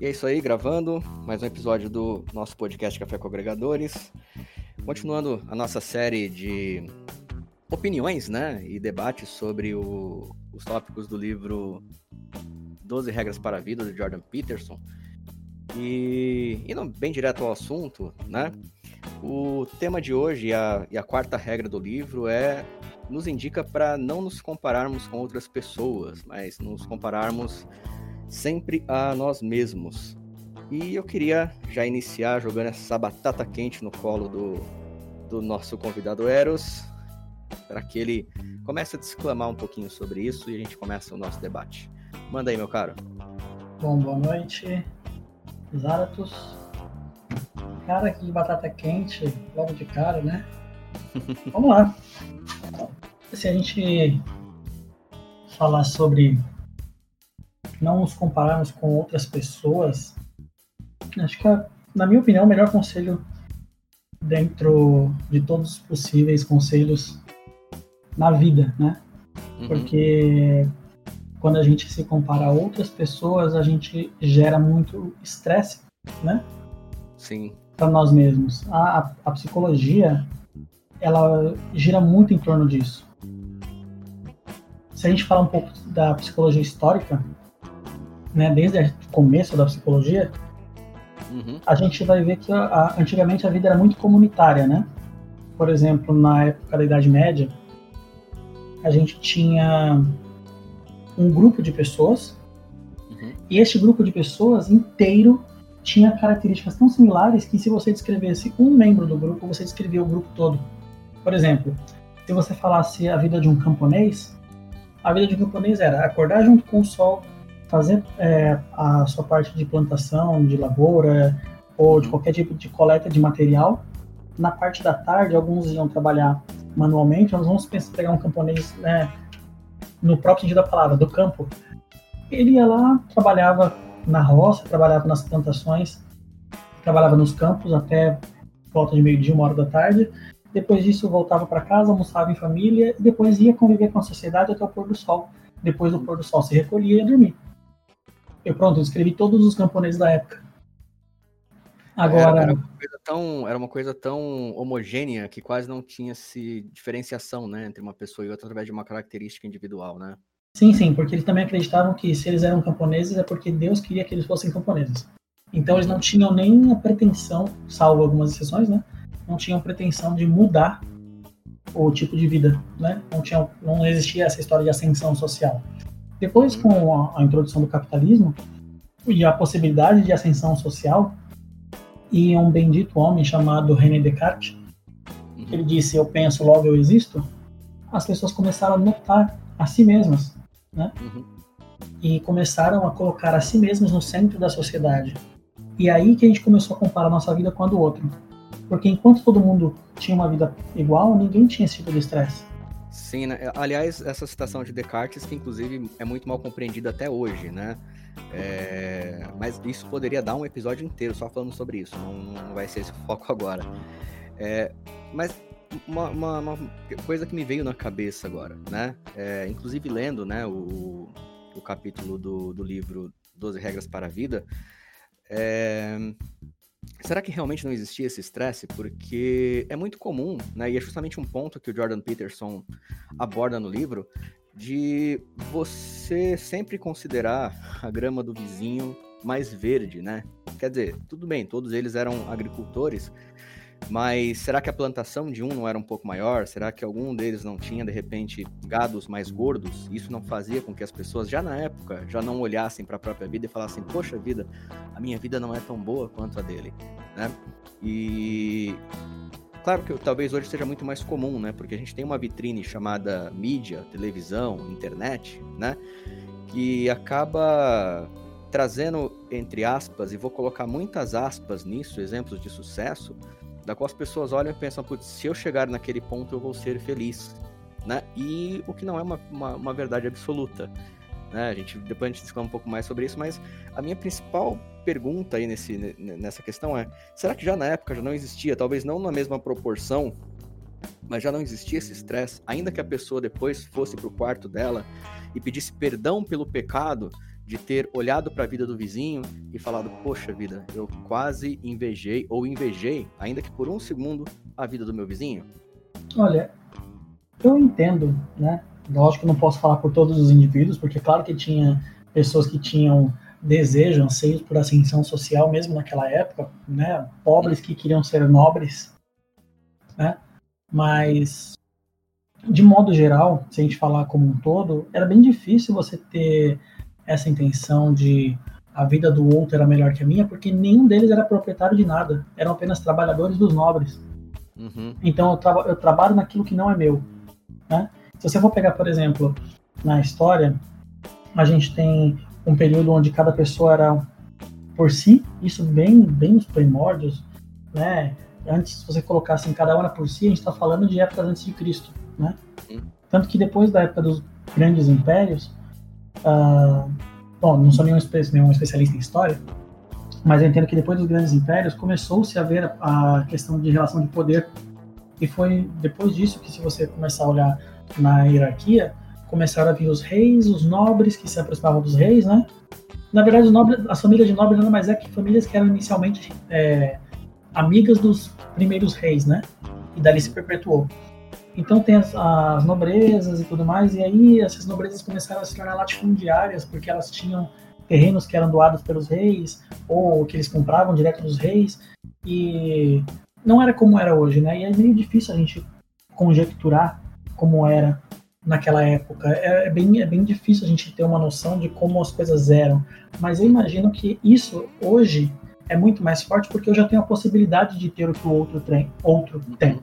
E é isso aí, gravando mais um episódio do nosso podcast Café com Agregadores. Continuando a nossa série de opiniões, né, e debates sobre o, os tópicos do livro 12 Regras para a Vida, do Jordan Peterson. E indo bem direto ao assunto, né, o tema de hoje e a, e a quarta regra do livro é nos indica para não nos compararmos com outras pessoas, mas nos compararmos sempre a nós mesmos. E eu queria já iniciar jogando essa batata quente no colo do, do nosso convidado Eros, para que ele comece a desclamar um pouquinho sobre isso e a gente começa o nosso debate. Manda aí, meu caro. Bom, boa noite, Zaratus. Cara, que batata quente, logo de cara, né? Vamos lá. Se a gente falar sobre não nos compararmos com outras pessoas, acho que, na minha opinião, o melhor conselho dentro de todos os possíveis conselhos na vida, né? Uhum. Porque quando a gente se compara a outras pessoas, a gente gera muito estresse, né? Sim. Para nós mesmos. A, a, a, psicologia, ela gira muito em torno disso. Se a gente falar um pouco da psicologia histórica, né, desde o começo da psicologia, uhum. a gente vai ver que a, antigamente a vida era muito comunitária, né? Por exemplo, na época da Idade Média, a gente tinha um grupo de pessoas uhum. e este grupo de pessoas inteiro tinha características tão similares que se você descrevesse um membro do grupo, você descrevia o grupo todo. Por exemplo, se você falasse a vida de um camponês, a vida de um camponês era acordar junto com o sol, fazer é, a sua parte de plantação, de lavoura ou de uhum. qualquer tipo de coleta de material. Na parte da tarde, alguns iam trabalhar manualmente, nós vamos pensar, pegar um camponês, né, no próprio sentido da palavra, do campo. Ele ia lá, trabalhava na roça, trabalhava nas plantações, trabalhava nos campos até volta de meio-dia, uma hora da tarde. Depois disso, voltava para casa, almoçava em família e depois ia conviver com a sociedade até o pôr do sol. Depois do pôr do sol, se recolhia e ia dormir. Eu pronto, eu escrevi todos os camponeses da época. Agora. Era, uma coisa tão, era uma coisa tão homogênea que quase não tinha se diferenciação, né, entre uma pessoa e outra através de uma característica individual, né? Sim, sim, porque eles também acreditavam que se eles eram camponeses é porque Deus queria que eles fossem camponeses. Então eles não tinham nem a pretensão, salvo algumas exceções, né? Não tinham pretensão de mudar o tipo de vida, né? Não, tinha, não existia essa história de ascensão social. Depois, com a, a introdução do capitalismo e a possibilidade de ascensão social, e um bendito homem chamado René Descartes, uhum. ele disse: Eu penso, logo eu existo. As pessoas começaram a notar a si mesmas, né? Uhum. E começaram a colocar a si mesmas no centro da sociedade. E aí que a gente começou a comparar a nossa vida com a do outro. Porque enquanto todo mundo tinha uma vida igual, ninguém tinha esse tipo de estresse. Sim, né? aliás, essa citação de Descartes, que inclusive é muito mal compreendida até hoje, né? É, mas isso poderia dar um episódio inteiro só falando sobre isso, não, não vai ser esse o foco agora. É, mas uma, uma, uma, coisa que me veio na cabeça agora, né? É, inclusive lendo né, o, o capítulo do, do livro 12 Regras para a Vida, é, será que realmente não existia esse estresse? Porque é muito comum, né? E é justamente um ponto que o Jordan Peterson aborda no livro, de você sempre considerar a grama do vizinho mais verde, né? Quer dizer, tudo bem, todos eles eram agricultores, mas será que a plantação de um não era um pouco maior? Será que algum deles não tinha, de repente, gados mais gordos? Isso não fazia com que as pessoas, já na época, já não olhassem para a própria vida e falassem: Poxa vida, a minha vida não é tão boa quanto a dele, né? E Claro que talvez hoje seja muito mais comum, né? Porque a gente tem uma vitrine chamada mídia, televisão, internet, né? Que acaba trazendo, entre aspas, e vou colocar muitas aspas nisso, exemplos de sucesso, da qual as pessoas olham e pensam, putz, se eu chegar naquele ponto eu vou ser feliz, né? E o que não é uma, uma, uma verdade absoluta. Né? A gente, depois a gente discute um pouco mais sobre isso, mas a minha principal pergunta aí nesse, nessa questão é: será que já na época já não existia, talvez não na mesma proporção, mas já não existia esse estresse, ainda que a pessoa depois fosse para o quarto dela e pedisse perdão pelo pecado, de ter olhado para a vida do vizinho e falado: Poxa vida, eu quase invejei, ou invejei, ainda que por um segundo, a vida do meu vizinho? Olha, eu entendo, né? Lógico que não posso falar por todos os indivíduos, porque claro que tinha pessoas que tinham desejo, anseios por ascensão social mesmo naquela época, né? Pobres que queriam ser nobres, né? Mas de modo geral, se a gente falar como um todo, era bem difícil você ter essa intenção de a vida do outro era melhor que a minha, porque nenhum deles era proprietário de nada, eram apenas trabalhadores dos nobres. Uhum. Então eu, tra eu, trabalho naquilo que não é meu. Né? Se você for pegar, por exemplo, na história, a gente tem um período onde cada pessoa era por si, isso bem, bem nos primórdios, né? Antes, se você colocasse em cada uma por si, a gente está falando de épocas antes de Cristo, né? Uhum. Tanto que depois da época dos grandes impérios, Uh, bom, não sou nenhum, nenhum especialista em história, mas eu entendo que depois dos grandes impérios começou-se a ver a, a questão de relação de poder. E foi depois disso que, se você começar a olhar na hierarquia, começaram a vir os reis, os nobres que se aproximavam dos reis, né? Na verdade, os nobres, as famílias de nobres nada mais é que famílias que eram inicialmente é, amigas dos primeiros reis, né? E dali se perpetuou. Então tem as, as, nobrezas e tudo mais, e aí essas nobrezas começaram a se tornar latifundiárias, porque elas tinham terrenos que eram doados pelos reis, ou que eles compravam direto dos reis, e não era como era hoje, né? E é meio difícil a gente conjecturar como era naquela época. É, é, bem, é bem difícil a gente ter uma noção de como as coisas eram. Mas eu imagino que isso hoje é muito mais forte porque eu já tenho a possibilidade de ter o que o outro tem. Outro tem.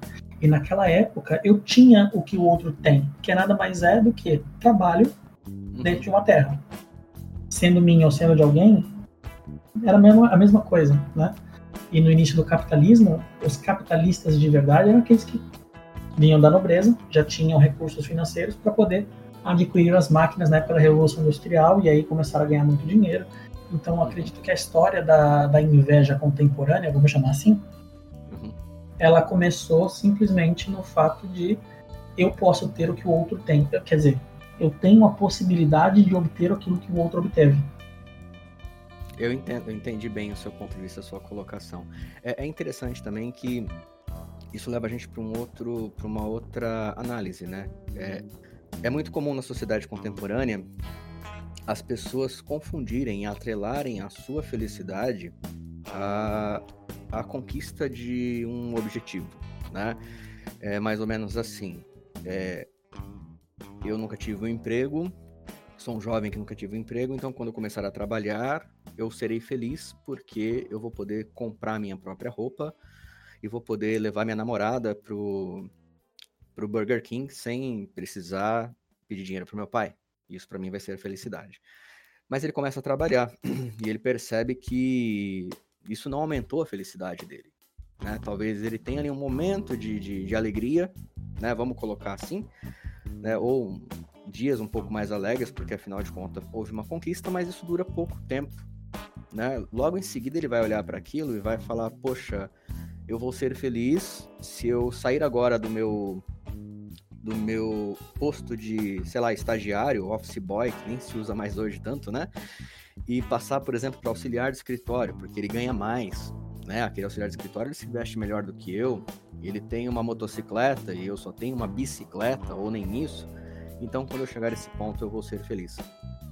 E naquela época eu tinha o que o outro tem, que é nada mais é do que trabalho dentro de uma terra. Sendo minha ou sendo de alguém, era a mesma, a mesma coisa, né? E no início do capitalismo, os capitalistas de verdade eram aqueles que vinham da nobreza, já tinham recursos financeiros para poder adquirir as máquinas na época da Revolução Industrial e aí começaram a ganhar muito dinheiro. Então, acredito que a história da, da inveja contemporânea, vamos chamar assim, ela começou simplesmente no fato de eu posso ter o que o outro tem. Quer dizer, eu tenho a possibilidade de obter aquilo que o outro obteve. Eu entendo, eu entendi bem o seu ponto de vista, a sua colocação. É, é interessante também que isso leva a gente para um outro, para uma outra análise, né? É, é muito comum na sociedade contemporânea as pessoas confundirem, e atrelarem a sua felicidade a, a conquista de um objetivo, né? É mais ou menos assim. É, eu nunca tive um emprego, sou um jovem que nunca tive um emprego, então quando eu começar a trabalhar, eu serei feliz porque eu vou poder comprar minha própria roupa e vou poder levar minha namorada pro, pro Burger King sem precisar pedir dinheiro pro meu pai. Isso para mim vai ser felicidade. Mas ele começa a trabalhar e ele percebe que isso não aumentou a felicidade dele. Né? Talvez ele tenha ali um momento de, de, de alegria, né? vamos colocar assim, né? ou dias um pouco mais alegres, porque afinal de contas houve uma conquista, mas isso dura pouco tempo. Né? Logo em seguida ele vai olhar para aquilo e vai falar: Poxa, eu vou ser feliz se eu sair agora do meu do meu posto de, sei lá, estagiário, office boy, que nem se usa mais hoje tanto, né? e passar, por exemplo, para auxiliar de escritório, porque ele ganha mais, né? Aquele auxiliar de escritório ele se veste melhor do que eu, ele tem uma motocicleta e eu só tenho uma bicicleta ou nem isso. Então, quando eu chegar a esse ponto, eu vou ser feliz.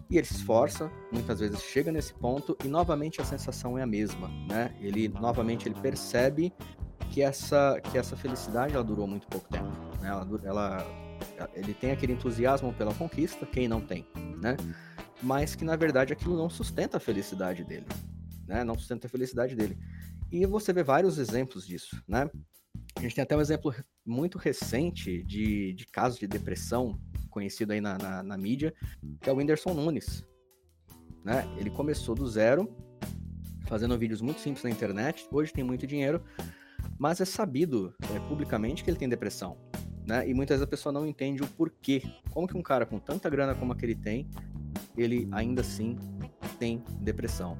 E ele se esforça, muitas vezes chega nesse ponto e novamente a sensação é a mesma, né? Ele novamente ele percebe que essa que essa felicidade ela durou muito pouco tempo, né? Ela, ela ele tem aquele entusiasmo pela conquista, quem não tem, né? mas que na verdade aquilo não sustenta a felicidade dele, né? Não sustenta a felicidade dele. E você vê vários exemplos disso, né? A gente tem até um exemplo muito recente de, de caso de depressão, conhecido aí na, na, na mídia, que é o Whindersson Nunes. Né? Ele começou do zero, fazendo vídeos muito simples na internet, hoje tem muito dinheiro, mas é sabido é, publicamente que ele tem depressão. Né? E muitas vezes a pessoa não entende o porquê. Como que um cara com tanta grana como aquele tem ele ainda assim tem depressão?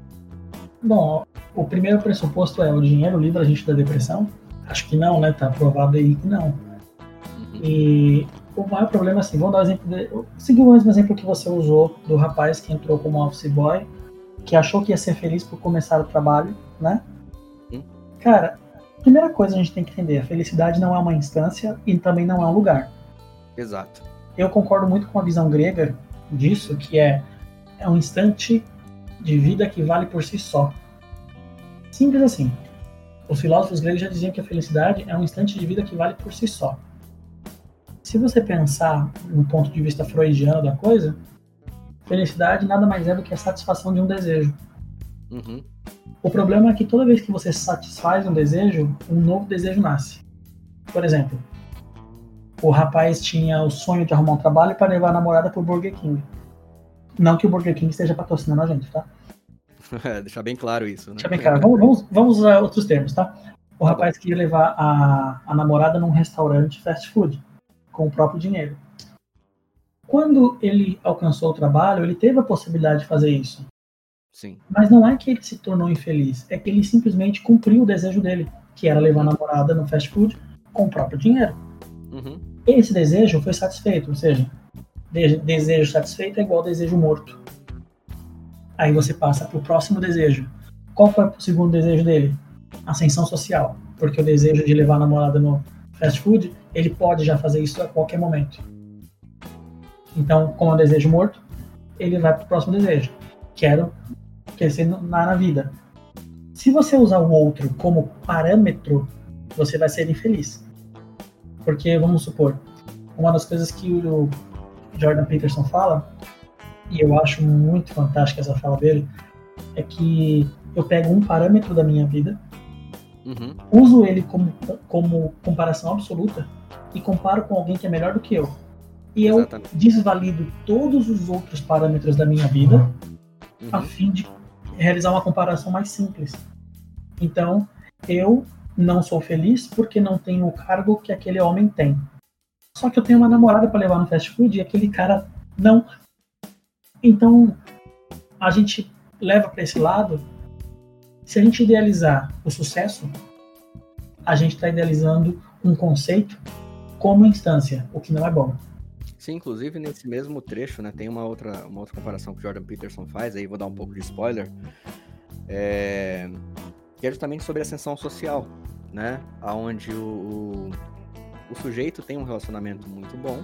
Bom, o primeiro pressuposto é o dinheiro livra a gente da depressão? Acho que não, né? Tá provado aí que não. E o maior problema assim, vamos dar um exemplo de, seguir o mesmo exemplo que você usou do rapaz que entrou como office boy, que achou que ia ser feliz por começar o trabalho, né? Hum. Cara, primeira coisa a gente tem que entender, a felicidade não é uma instância e também não é um lugar. Exato. Eu concordo muito com a visão grega disso, que é, é um instante de vida que vale por si só. Simples assim. Os filósofos gregos já diziam que a felicidade é um instante de vida que vale por si só. Se você pensar no ponto de vista freudiano da coisa, felicidade nada mais é do que a satisfação de um desejo. Uhum. O problema é que toda vez que você satisfaz um desejo, um novo desejo nasce. Por exemplo, o rapaz tinha o sonho de arrumar um trabalho para levar a namorada pro Burger King. Não que o Burger King esteja patrocinando a gente, tá? É, deixar bem claro isso, né? Deixa bem claro. Vamos, vamos, vamos usar outros termos, tá? O rapaz queria levar a, a namorada num restaurante fast food, com o próprio dinheiro. Quando ele alcançou o trabalho, ele teve a possibilidade de fazer isso. Sim. Mas não é que ele se tornou infeliz, é que ele simplesmente cumpriu o desejo dele, que era levar a namorada no fast food com o próprio dinheiro. Uhum. Esse desejo foi satisfeito, ou seja, de- desejo satisfeito é igual desejo morto. Aí você passa para o próximo desejo. Qual foi o segundo desejo dele? Ascensão social, porque o desejo de levar a namorada no fast food, ele pode já fazer isso a qualquer momento. Então, como é um desejo morto, ele vai para o próximo desejo. Quero crescer no- na, na vida. Se você usar o outro como parâmetro, você vai ser infeliz. Porque, vamos supor, uma das coisas que o Jordan Peterson fala, e eu acho muito fantástica essa fala dele, é que eu pego um parâmetro da minha vida, Uhum. uso ele como, como comparação absoluta e comparo com alguém que é melhor do que eu. E eu Exatamente. desvalido todos os outros parâmetros da minha vida a Uhum. fim de realizar uma comparação mais simples. Então, eu não sou feliz porque não tenho o cargo que aquele homem tem. Só que eu tenho uma namorada para levar no fast food e aquele cara não. Então, a gente leva para esse lado. Se a gente idealizar o sucesso, a gente está idealizando um conceito como instância, o que não é bom. Sim, inclusive nesse mesmo trecho, né, tem uma outra, uma outra comparação que o Jordan Peterson faz, aí vou dar um pouco de spoiler, é, que é justamente sobre ascensão social, né, onde o, o, o sujeito tem um relacionamento muito bom,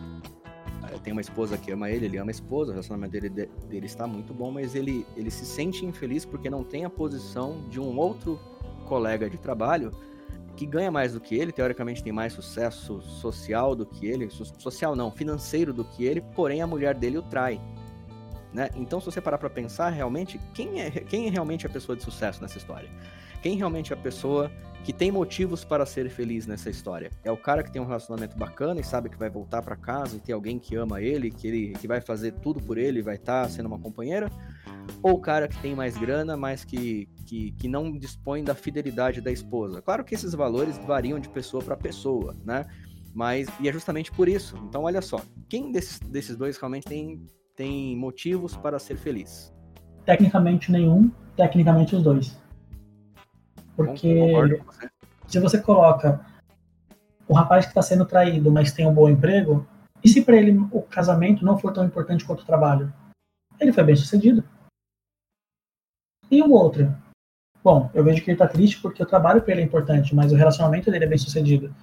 eh, tem uma esposa que ama ele, ele ama a esposa, o relacionamento dele, de- dele está muito bom, mas ele, ele se sente infeliz porque não tem a posição de um outro colega de trabalho que ganha mais do que ele, teoricamente tem mais sucesso social do que ele, so- social não, financeiro do que ele, porém a mulher dele o trai. Né? Então, se você parar pra pensar, realmente, quem é, quem é realmente a pessoa de sucesso nessa história? Quem realmente é a pessoa que tem motivos para ser feliz nessa história? É o cara que tem um relacionamento bacana e sabe que vai voltar pra casa e tem alguém que ama ele, que ele que vai fazer tudo por ele, vai estar sendo uma companheira? Ou o cara que tem mais grana, mas que, que, que não dispõe da fidelidade da esposa? Claro que esses valores variam de pessoa para pessoa, né? Mas, e é justamente por isso. Então, olha só, quem desses, desses dois realmente tem, tem motivos para ser feliz? Tecnicamente nenhum, tecnicamente os dois. Porque você. se você coloca o rapaz que está sendo traído, mas tem um bom emprego, e se para ele o casamento não for tão importante quanto o trabalho? Ele foi bem sucedido. E o outro? Bom, eu vejo que ele está triste porque o trabalho para ele é importante, mas o relacionamento dele é bem sucedido.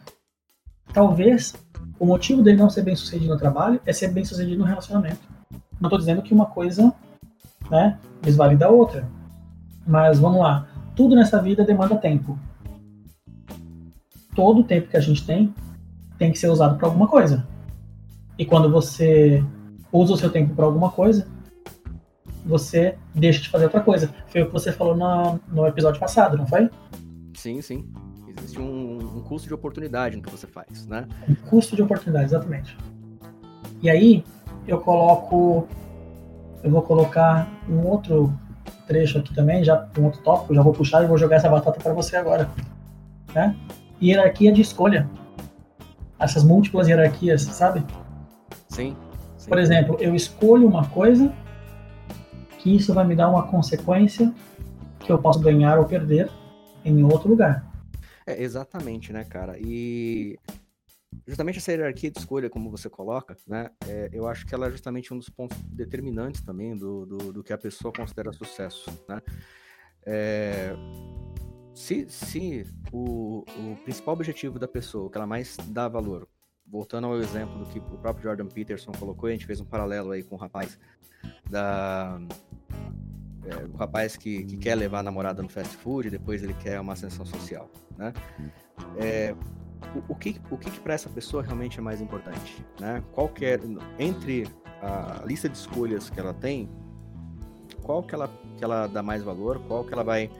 Talvez o motivo dele não ser bem sucedido no trabalho é ser bem sucedido no relacionamento. Não estou dizendo que uma coisa né, desvalida a outra. Mas vamos lá. Tudo nessa vida demanda tempo todo o tempo que a gente tem tem que ser usado para alguma coisa. E quando você usa o seu tempo para alguma coisa, você deixa de fazer outra coisa. Foi o que você falou no, no episódio passado, não foi? Sim, sim. Existe um, um custo de oportunidade no que você faz, né? Um custo de oportunidade, exatamente. E aí eu coloco, eu vou colocar um outro trecho aqui também, já um outro tópico, já vou puxar e vou jogar essa batata para você agora, né? Hierarquia de escolha. Essas múltiplas hierarquias, sabe? Sim. sim. Por exemplo, eu escolho uma coisa que isso vai me dar uma consequência que eu posso ganhar ou perder em outro lugar. É, exatamente, né, cara? E justamente essa hierarquia de escolha, como você coloca, né? É, eu acho que ela é justamente um dos pontos determinantes também do, do, do que a pessoa considera sucesso, né? É, se se o, o principal objetivo da pessoa, o que ela mais dá valor, voltando ao exemplo do que o próprio Jordan Peterson colocou, a gente fez um paralelo aí com o rapaz da é, o rapaz que, que quer levar a namorada no fast food, depois ele quer uma ascensão social, né? É, o, que, o que, que para essa pessoa realmente é mais importante, né? Qual é, entre a lista de escolhas que ela tem, qual que ela, que ela dá mais valor, qual que ela vai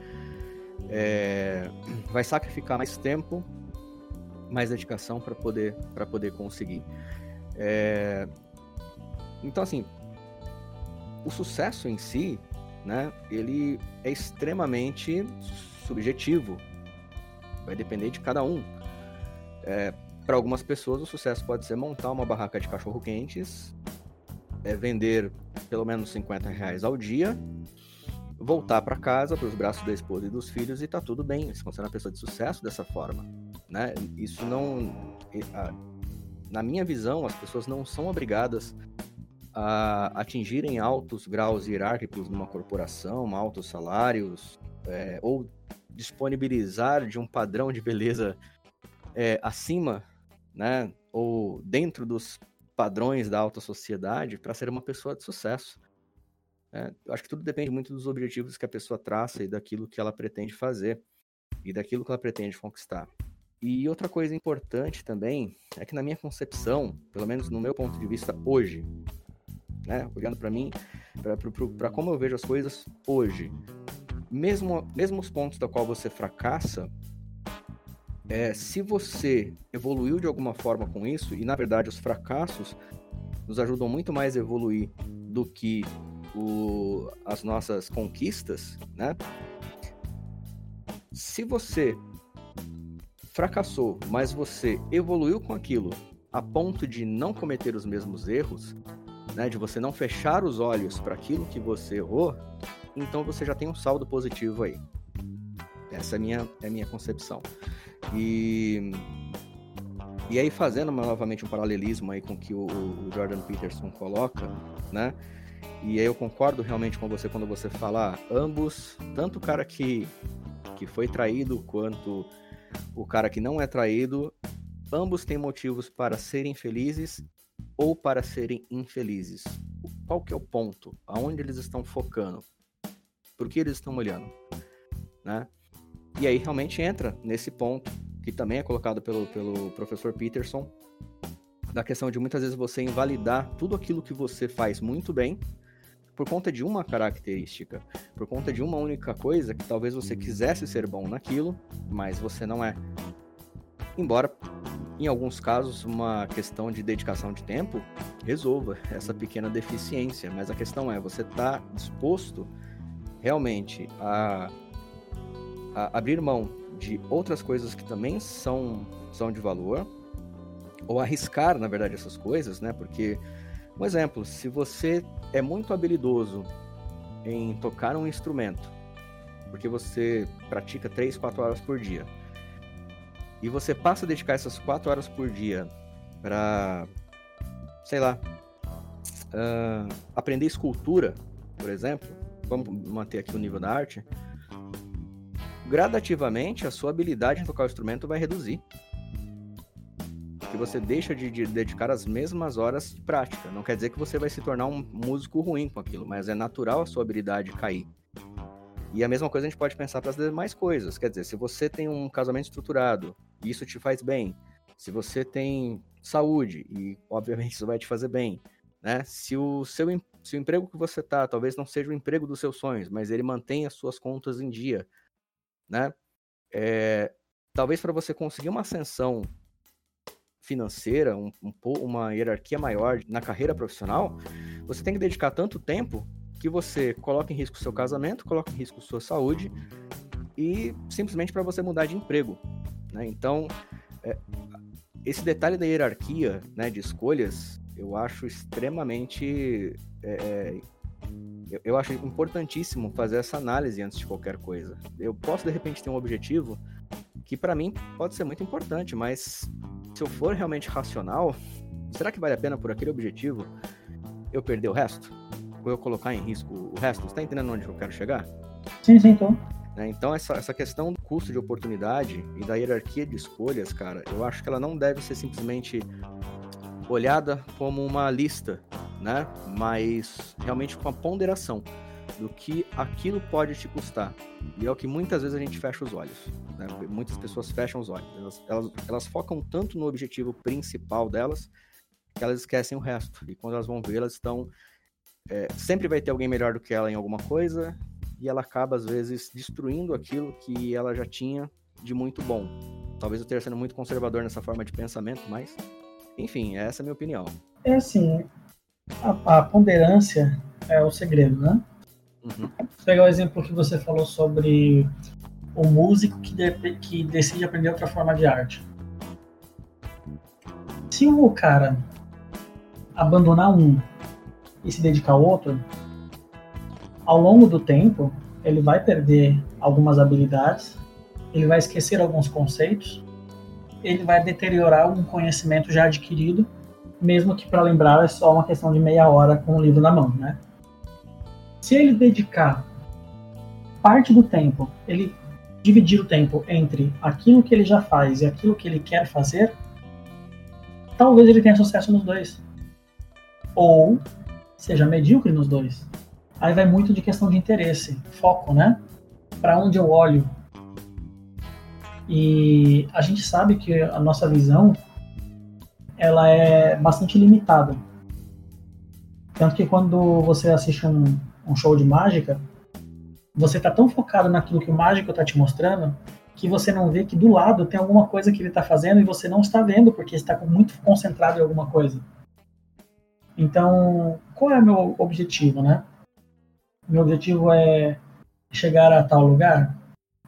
é, vai sacrificar mais tempo, mais dedicação para poder para poder conseguir. É, então assim, o sucesso em si, né? Ele é extremamente subjetivo. Vai depender de cada um. É, para algumas pessoas, o sucesso pode ser montar uma barraca de cachorro-quentes, é vender pelo menos 50 reais ao dia, voltar para casa, para os braços da esposa e dos filhos e tá tudo bem. Eles vão ser uma pessoa de sucesso dessa forma, né? Isso não, na minha visão, as pessoas não são obrigadas a atingirem altos graus hierárquicos numa corporação, altos salários, é, ou disponibilizar de um padrão de beleza é, acima, né, ou dentro dos padrões da alta sociedade para ser uma pessoa de sucesso. É, eu acho que tudo depende muito dos objetivos que a pessoa traça e daquilo que ela pretende fazer e daquilo que ela pretende conquistar. E outra coisa importante também é que na minha concepção, pelo menos no meu ponto de vista hoje, né? Olhando para mim, para como eu vejo as coisas hoje. Mesmo, mesmo os pontos da qual você fracassa, é, se você evoluiu de alguma forma com isso, e na verdade os fracassos nos ajudam muito mais a evoluir do que o, as nossas conquistas, né? Se você fracassou, mas você evoluiu com aquilo a ponto de não cometer os mesmos erros, né, de você não fechar os olhos para aquilo que você errou, então você já tem um saldo positivo aí. Essa é a minha, é a minha concepção. E, e aí, fazendo novamente um paralelismo aí com que o, o, Jordan Peterson coloca, né? E aí eu concordo realmente com você quando você fala, ah, ambos, tanto o cara que, que foi traído quanto o cara que não é traído, ambos têm motivos para serem felizes ou para serem infelizes? Qual que é o ponto? Aonde eles estão focando? Por que eles estão olhando? Né? E aí realmente entra nesse ponto, que também é colocado pelo, pelo professor Peterson, da questão de muitas vezes você invalidar tudo aquilo que você faz muito bem por conta de uma característica, por conta de uma única coisa que talvez você quisesse ser bom naquilo, mas você não é. Embora em alguns casos, uma questão de dedicação de tempo resolva essa pequena deficiência, mas a questão é, você está disposto realmente a, a, abrir mão de outras coisas que também são, são de valor, ou arriscar, na verdade, essas coisas, né? Porque, um exemplo, se você é muito habilidoso em tocar um instrumento, porque você pratica 3, 4 horas por dia, e você passa a dedicar essas quatro horas por dia para, sei lá, uh, aprender escultura, por exemplo, vamos manter aqui o nível da arte, gradativamente a sua habilidade em tocar o instrumento vai reduzir. Porque você deixa de, de, dedicar as mesmas horas de prática. Não quer dizer que você vai se tornar um músico ruim com aquilo, mas é natural a sua habilidade cair. E a mesma coisa a gente pode pensar para as demais coisas. Quer dizer, se você tem um casamento estruturado e isso te faz bem, se você tem saúde e obviamente isso vai te fazer bem, né? Se o seu se o emprego que você tá talvez não seja o emprego dos seus sonhos, mas ele mantém as suas contas em dia, né? É, talvez para você conseguir uma ascensão financeira, um, um, uma hierarquia maior na carreira profissional, você tem que dedicar tanto tempo que você coloca em risco seu casamento, coloca em risco sua saúde e simplesmente para você mudar de emprego. Né? Então, é, esse detalhe da hierarquia né, de escolhas eu acho extremamente. É, é, eu, eu acho importantíssimo fazer essa análise antes de qualquer coisa. Eu posso, de repente, ter um objetivo que para mim pode ser muito importante, mas se eu for realmente racional, será que vale a pena por aquele objetivo eu perder o resto? Ou eu colocar em risco o resto? Você tá entendendo onde eu quero chegar? Sim, sim. Né? Então, essa, essa questão do custo de oportunidade e da hierarquia de escolhas, cara, eu acho que ela não deve ser simplesmente olhada como uma lista, né? Mas realmente com a ponderação do que aquilo pode te custar. E é o que muitas vezes a gente fecha os olhos. Né? Muitas pessoas fecham os olhos. Elas, elas, elas focam tanto no objetivo principal delas que elas esquecem o resto. E quando elas vão ver, elas estão. É, sempre vai ter alguém melhor do que ela em alguma coisa, e ela acaba, às vezes, destruindo aquilo que ela já tinha de muito bom. Talvez eu esteja sendo muito conservador nessa forma de pensamento, mas, enfim, essa é a minha opinião. É assim, a, a ponderância é o segredo, né? Uhum. Vou pegar o exemplo que você falou sobre o músico que, de, que decide aprender outra forma de arte. Se o cara abandonar um e se dedicar ao outro, ao longo do tempo, ele vai perder algumas habilidades, ele vai esquecer alguns conceitos, ele vai deteriorar um conhecimento já adquirido, mesmo que para lembrar é só uma questão de meia hora com o livro na mão, né? Se ele dedicar parte do tempo, ele dividir o tempo entre aquilo que ele já faz e aquilo que ele quer fazer, talvez ele tenha sucesso nos dois. Ou seja medíocre nos dois. Aí vai muito de questão de interesse, foco, né? Para onde eu olho. E a gente sabe que a nossa visão ela é bastante limitada. Tanto que quando você assiste um, um show de mágica, você está tão focado naquilo que o mágico está te mostrando que você não vê que do lado tem alguma coisa que ele está fazendo e você não está vendo porque está muito concentrado em alguma coisa. Então, qual é o meu objetivo, né? Meu objetivo é chegar a tal lugar,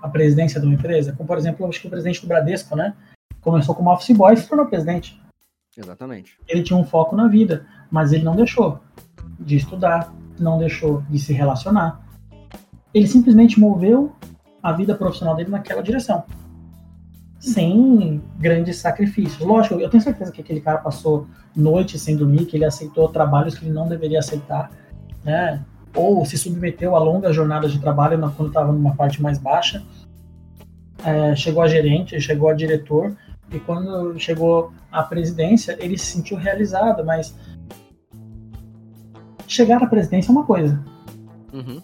a presidência de uma empresa, como por exemplo, acho que o presidente do Bradesco, né? Começou como office boy e se tornou presidente. Exatamente. Ele tinha um foco na vida, mas ele não deixou de estudar, não deixou de se relacionar. Ele simplesmente moveu a vida profissional dele naquela direção sem grandes sacrifícios. Lógico, eu tenho certeza que aquele cara passou noite sem dormir, que ele aceitou trabalhos que ele não deveria aceitar, né? Ou se submeteu a longas jornadas de trabalho quando estava numa parte mais baixa. É, chegou a gerente, chegou a diretor, e quando chegou à presidência, ele se sentiu realizado, mas chegar à presidência é uma coisa. Uhum.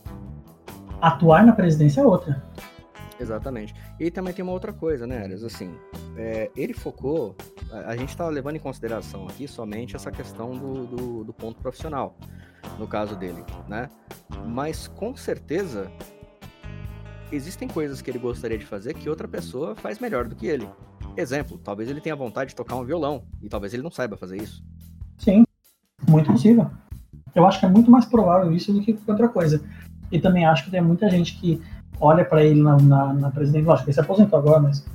Atuar na presidência é outra. Exatamente. E também tem uma outra coisa, né, Arias? Assim, é, ele focou. A, a gente está levando em consideração aqui somente essa questão do, do, do, ponto profissional, no caso dele, né? Mas com certeza existem coisas que ele gostaria de fazer que outra pessoa faz melhor do que ele. Exemplo, talvez ele tenha vontade de tocar um violão e talvez ele não saiba fazer isso. Sim, muito possível. Eu acho que é muito mais provável isso do que outra coisa. E também acho que tem muita gente que olha para ele na, na, na presidência, lógico, ele se aposentou agora, mas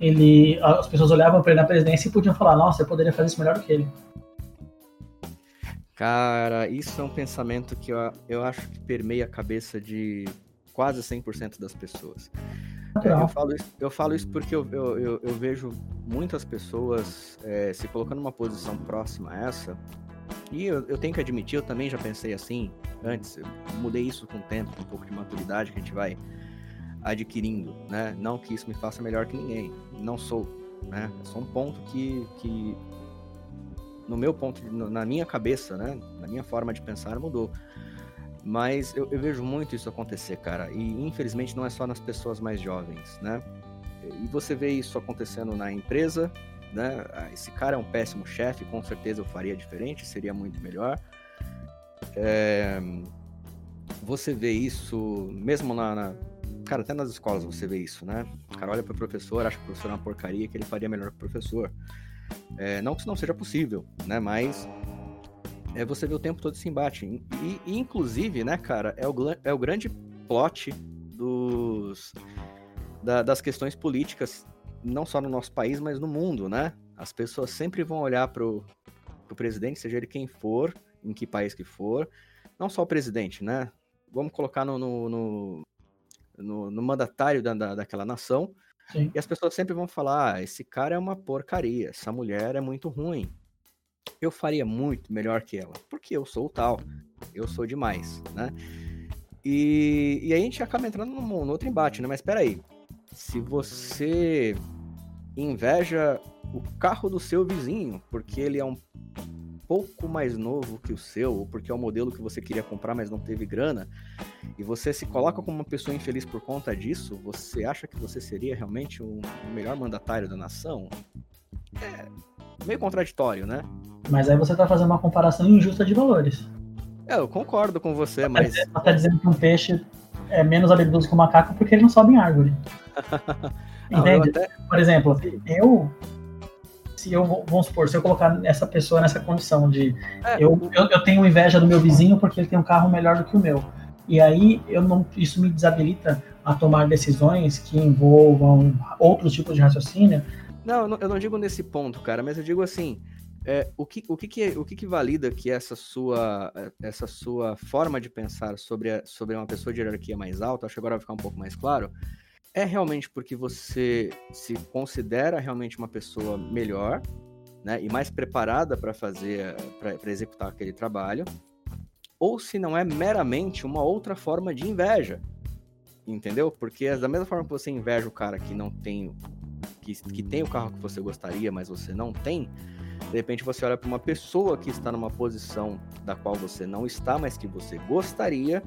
ele, as pessoas olhavam para ele na presidência e podiam falar, nossa, eu poderia fazer isso melhor do que ele. Cara, isso é um pensamento que eu, eu acho que permeia a cabeça de quase 100% das pessoas. Eu falo, isso, eu falo isso porque eu, eu, eu, eu vejo muitas pessoas é, se colocando numa posição próxima a essa e eu, eu, tenho que admitir, eu também já pensei assim antes. Eu mudei isso com o tempo, com um pouco de maturidade que a gente vai adquirindo, né? Não que isso me faça melhor que ninguém. Não sou, né? É só um ponto que, que no meu ponto, na minha cabeça, né? Na minha forma de pensar mudou. Mas eu, eu vejo muito isso acontecer, cara. E infelizmente não é só nas pessoas mais jovens, né? E você vê isso acontecendo na empresa, né? Ah, esse cara é um péssimo chefe, com certeza eu faria diferente, seria muito melhor. É... Você vê isso, mesmo na, na, Cara, até nas escolas você vê isso, né? O cara olha para o professor, acha que o professor é uma porcaria, que ele faria melhor que o professor. É, não que isso não seja possível, né? Mas é, você vê o tempo todo esse embate. E, e, inclusive, né, cara, é o, é o grande plot dos, da, das questões políticas não só no nosso país, mas no mundo, né? As pessoas sempre vão olhar pro, pro presidente, seja ele quem for, em que país que for, não só o presidente, né? Vamos colocar no, no, no, no, no mandatário da, da, daquela nação, Sim. E as pessoas sempre vão falar: ah, esse cara é uma porcaria, essa mulher é muito ruim. Eu faria muito melhor que ela, porque eu sou o tal, eu sou demais, né? E, e aí a gente acaba entrando num, num outro embate, né? Mas peraí, se você inveja o carro do seu vizinho, porque ele é um pouco mais novo que o seu, ou porque é o modelo que você queria comprar, mas não teve grana, e você se coloca como uma pessoa infeliz por conta disso, você acha que você seria realmente o, melhor mandatário da nação? É meio contraditório, né? Mas aí você tá fazendo uma comparação injusta de valores. É, eu concordo com você, mas. Você tá dizendo que um peixe é menos habilidoso que o um macaco porque ele não sobe em árvore. Entende? Até... Por exemplo, eu se eu, vamos supor, se eu colocar essa pessoa nessa condição de é, eu, eu, eu, tenho inveja do meu vizinho porque ele tem um carro melhor do que o meu. E aí eu não, isso me desabilita a tomar decisões que envolvam outros tipos de raciocínio. Não, eu não digo nesse ponto, cara, mas eu digo assim, é, o, que, o, que, que, o que, que valida que essa sua, essa sua forma de pensar sobre, a, sobre uma pessoa de hierarquia mais alta, acho que agora vai ficar um pouco mais claro, é realmente porque você se considera realmente uma pessoa melhor, né, e mais preparada para fazer, para executar aquele trabalho, ou se não é meramente uma outra forma de inveja, entendeu? Porque da mesma forma que você inveja o cara que não tem, que, que tem o carro que você gostaria, mas você não tem, de repente você olha para uma pessoa que está numa posição da qual você não está, mas que você gostaria,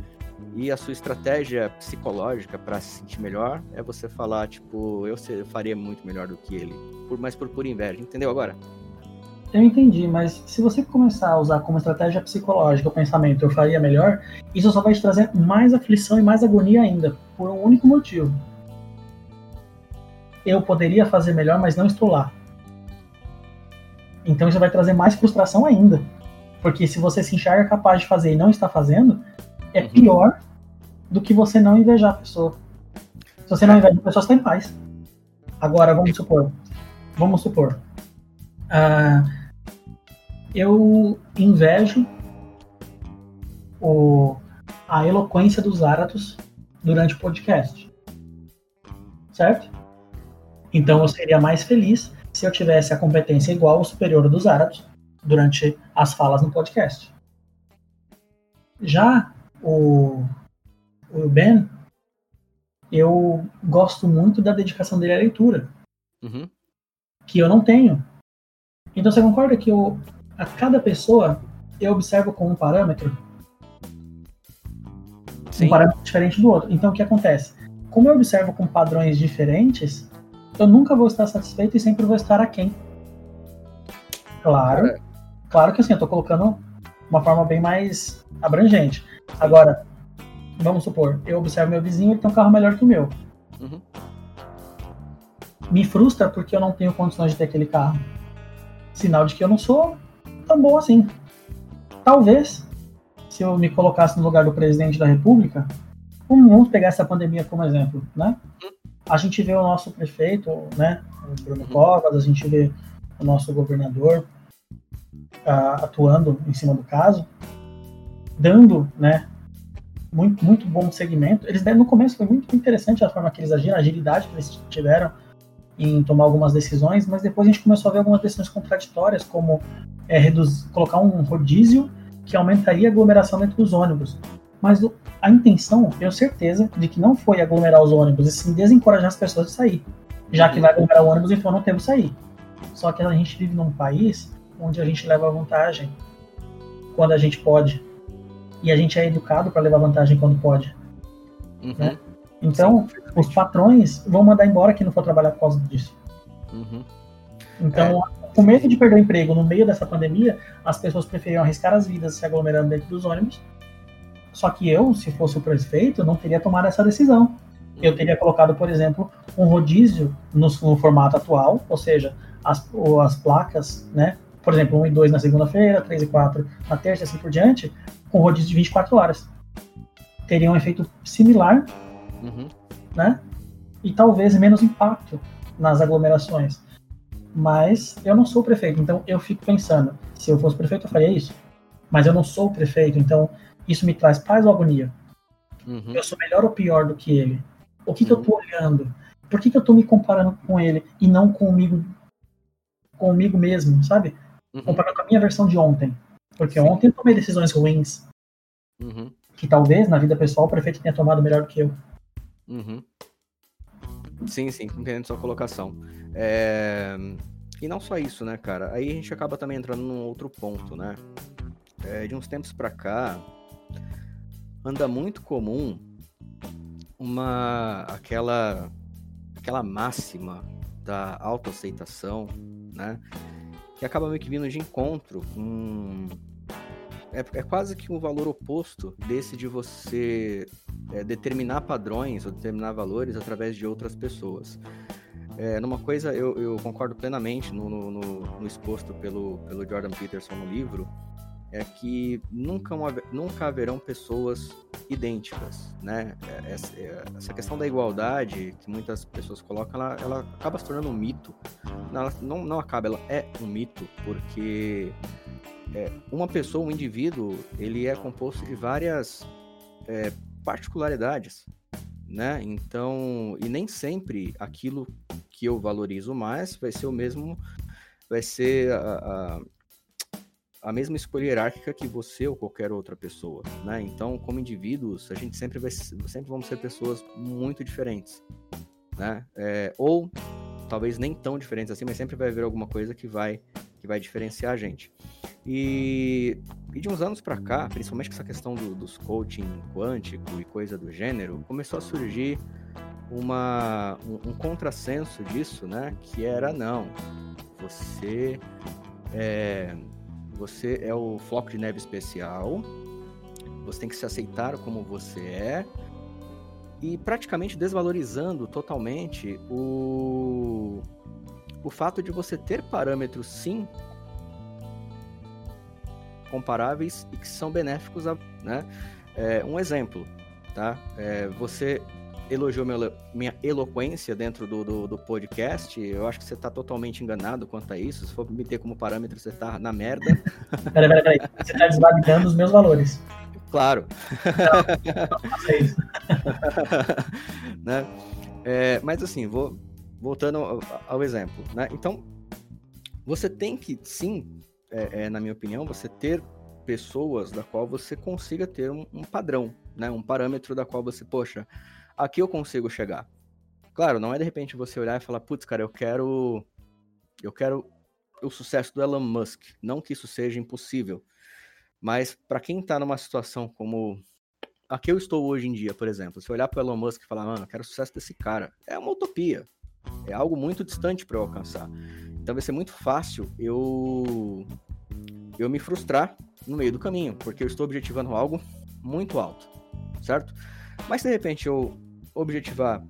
e a sua estratégia psicológica para se sentir melhor é você falar, tipo, eu, eu faria muito melhor do que ele, por mais por pura inveja, entendeu agora? Eu entendi, mas se você começar a usar como estratégia psicológica o pensamento eu faria melhor, isso só vai te trazer mais aflição e mais agonia ainda, por um único motivo. Eu poderia fazer melhor, mas não estou lá. Então isso vai trazer mais frustração ainda. Porque se você se enxerga capaz de fazer e não está fazendo, é uhum. pior do que você não invejar a pessoa. Se você não inveja a pessoa, você tem paz. Agora, vamos supor. Vamos supor. Uh, eu invejo o, a eloquência dos Zaratos durante o podcast. Certo? Então eu seria mais feliz se eu tivesse a competência igual ou superior dos Zaratos durante as falas no podcast. Já o, o Ben, eu gosto muito da dedicação dele à leitura. Uhum. Que eu não tenho. Então você concorda que eu, a cada pessoa eu observo com um parâmetro? Sim. Um parâmetro diferente do outro. Então o que acontece? Como eu observo com padrões diferentes, eu nunca vou estar satisfeito e sempre vou estar aquém. Claro. É. Claro que assim, eu tô colocando uma forma bem mais abrangente. Agora, vamos supor, eu observo meu vizinho, ele tem um carro melhor que o meu. Uhum. Me frustra porque eu não tenho condições de ter aquele carro. Sinal de que eu não sou tão bom assim. Talvez, se eu me colocasse no lugar do presidente da república, vamos pegar essa pandemia como exemplo, né? A gente vê o nosso prefeito, né, o Bruno. Covas, a gente vê o nosso governador uh, atuando em cima do caso, dando, né, muito, muito bom segmento. Eles no começo foi muito interessante a forma que eles agiram, a agilidade que eles tiveram em tomar algumas decisões, mas depois a gente começou a ver algumas decisões contraditórias, como é, colocar um rodízio que aumentaria a aglomeração dentro dos ônibus. Mas a intenção, tenho certeza, de que não foi aglomerar os ônibus, e sim desencorajar as pessoas de sair. Já que vai aglomerar o ônibus, então não temos sair. Só que a gente vive num país onde a gente leva vantagem quando a gente pode e a gente é educado para levar vantagem quando pode. Uhum. Né? Então, Sim, os patrões vão mandar embora quem não for trabalhar por causa disso. Uhum. Então, é. com medo de perder o emprego no meio dessa pandemia, as pessoas preferiam arriscar as vidas se aglomerando dentro dos ônibus. Só que eu, se fosse o prefeito, não teria tomado essa decisão. Eu uhum. teria colocado, por exemplo, um rodízio no, no formato atual, ou seja, as, as placas, né? Por exemplo, 1 e 2 na segunda-feira, 3 e 4 na terça, assim por diante, com rodízio de 24 horas. Teria um efeito similar, uhum. né? E talvez menos impacto nas aglomerações. Mas eu não sou prefeito, então eu fico pensando, se eu fosse prefeito eu faria isso. Mas eu não sou prefeito, então isso me traz paz ou agonia? Uhum. Eu sou melhor ou pior do que ele? O que, uhum. que eu estou olhando? por que, que eu estou me comparando com ele e não comigo, comigo mesmo, sabe? Uhum. Comparando com a minha versão de ontem. Porque Sim. ontem eu tomei decisões ruins. Uhum. Que talvez na vida pessoal o prefeito tenha tomado melhor do que eu. Uhum. Sim, sim, entendendo sua colocação. É... E não só isso, né, cara? Aí a gente acaba também entrando num outro ponto, né? É, de uns tempos pra cá, anda muito comum uma aquela aquela máxima da autoaceitação, né? Que acaba meio que vindo de encontro com é, é quase que um valor oposto desse de você é, determinar padrões ou determinar valores através de outras pessoas. É, numa coisa eu, eu concordo plenamente no, no, no, exposto pelo, pelo Jordan Peterson no livro, é que nunca, nunca haverão pessoas idênticas, né? É, essa, é, essa, questão da igualdade que muitas pessoas colocam, ela, ela acaba se tornando um mito. Ela não, não acaba, ela é um mito, porque é, uma pessoa, um indivíduo, ele é composto de várias é, particularidades, né? Então, e nem sempre aquilo que eu valorizo mais vai ser o mesmo, vai ser a, a a mesma escolha hierárquica que você ou qualquer outra pessoa, né? Então, como indivíduos, a gente sempre vai sempre vamos ser pessoas muito diferentes, né? É, ou talvez nem tão diferentes assim, mas sempre vai haver alguma coisa que vai que vai diferenciar a gente. E, e de uns anos para cá, principalmente com essa questão do, dos coaching quântico e coisa do gênero, começou a surgir uma, um, um contrassenso disso, né? Que era não, você é, você é o floco de neve especial. Você tem que se aceitar como você é. E praticamente desvalorizando totalmente o, o fato de você ter parâmetros, sim, comparáveis e que são benéficos a. Né? É, um exemplo, tá? É, você elogiou minha, minha eloquência dentro do, do, do, podcast. Eu acho que você está totalmente enganado quanto a isso. Se for me ter como parâmetro, você está na merda. Peraí, peraí, peraí. Você está desvalidando os meus valores. Claro. Não, não faça isso. né? É, mas assim, vou voltando ao, ao, exemplo, né? Então, você tem que, sim, é, é, na minha opinião, você ter pessoas da qual você consiga ter um, um padrão, né? Um parâmetro da qual você, poxa, aqui eu consigo chegar. Claro, não é de repente você olhar e falar, putz, cara, eu quero. Eu quero o sucesso do Elon Musk. Não que isso seja impossível. Mas para quem tá numa situação como a que eu estou hoje em dia, por exemplo, se olhar para Elon Musk e falar, mano, eu quero o sucesso desse cara, é uma utopia. É algo muito distante para eu alcançar. Então vai ser muito fácil eu eu me frustrar no meio do caminho, porque eu estou objetivando algo muito alto, certo? Mas se de repente eu objetivar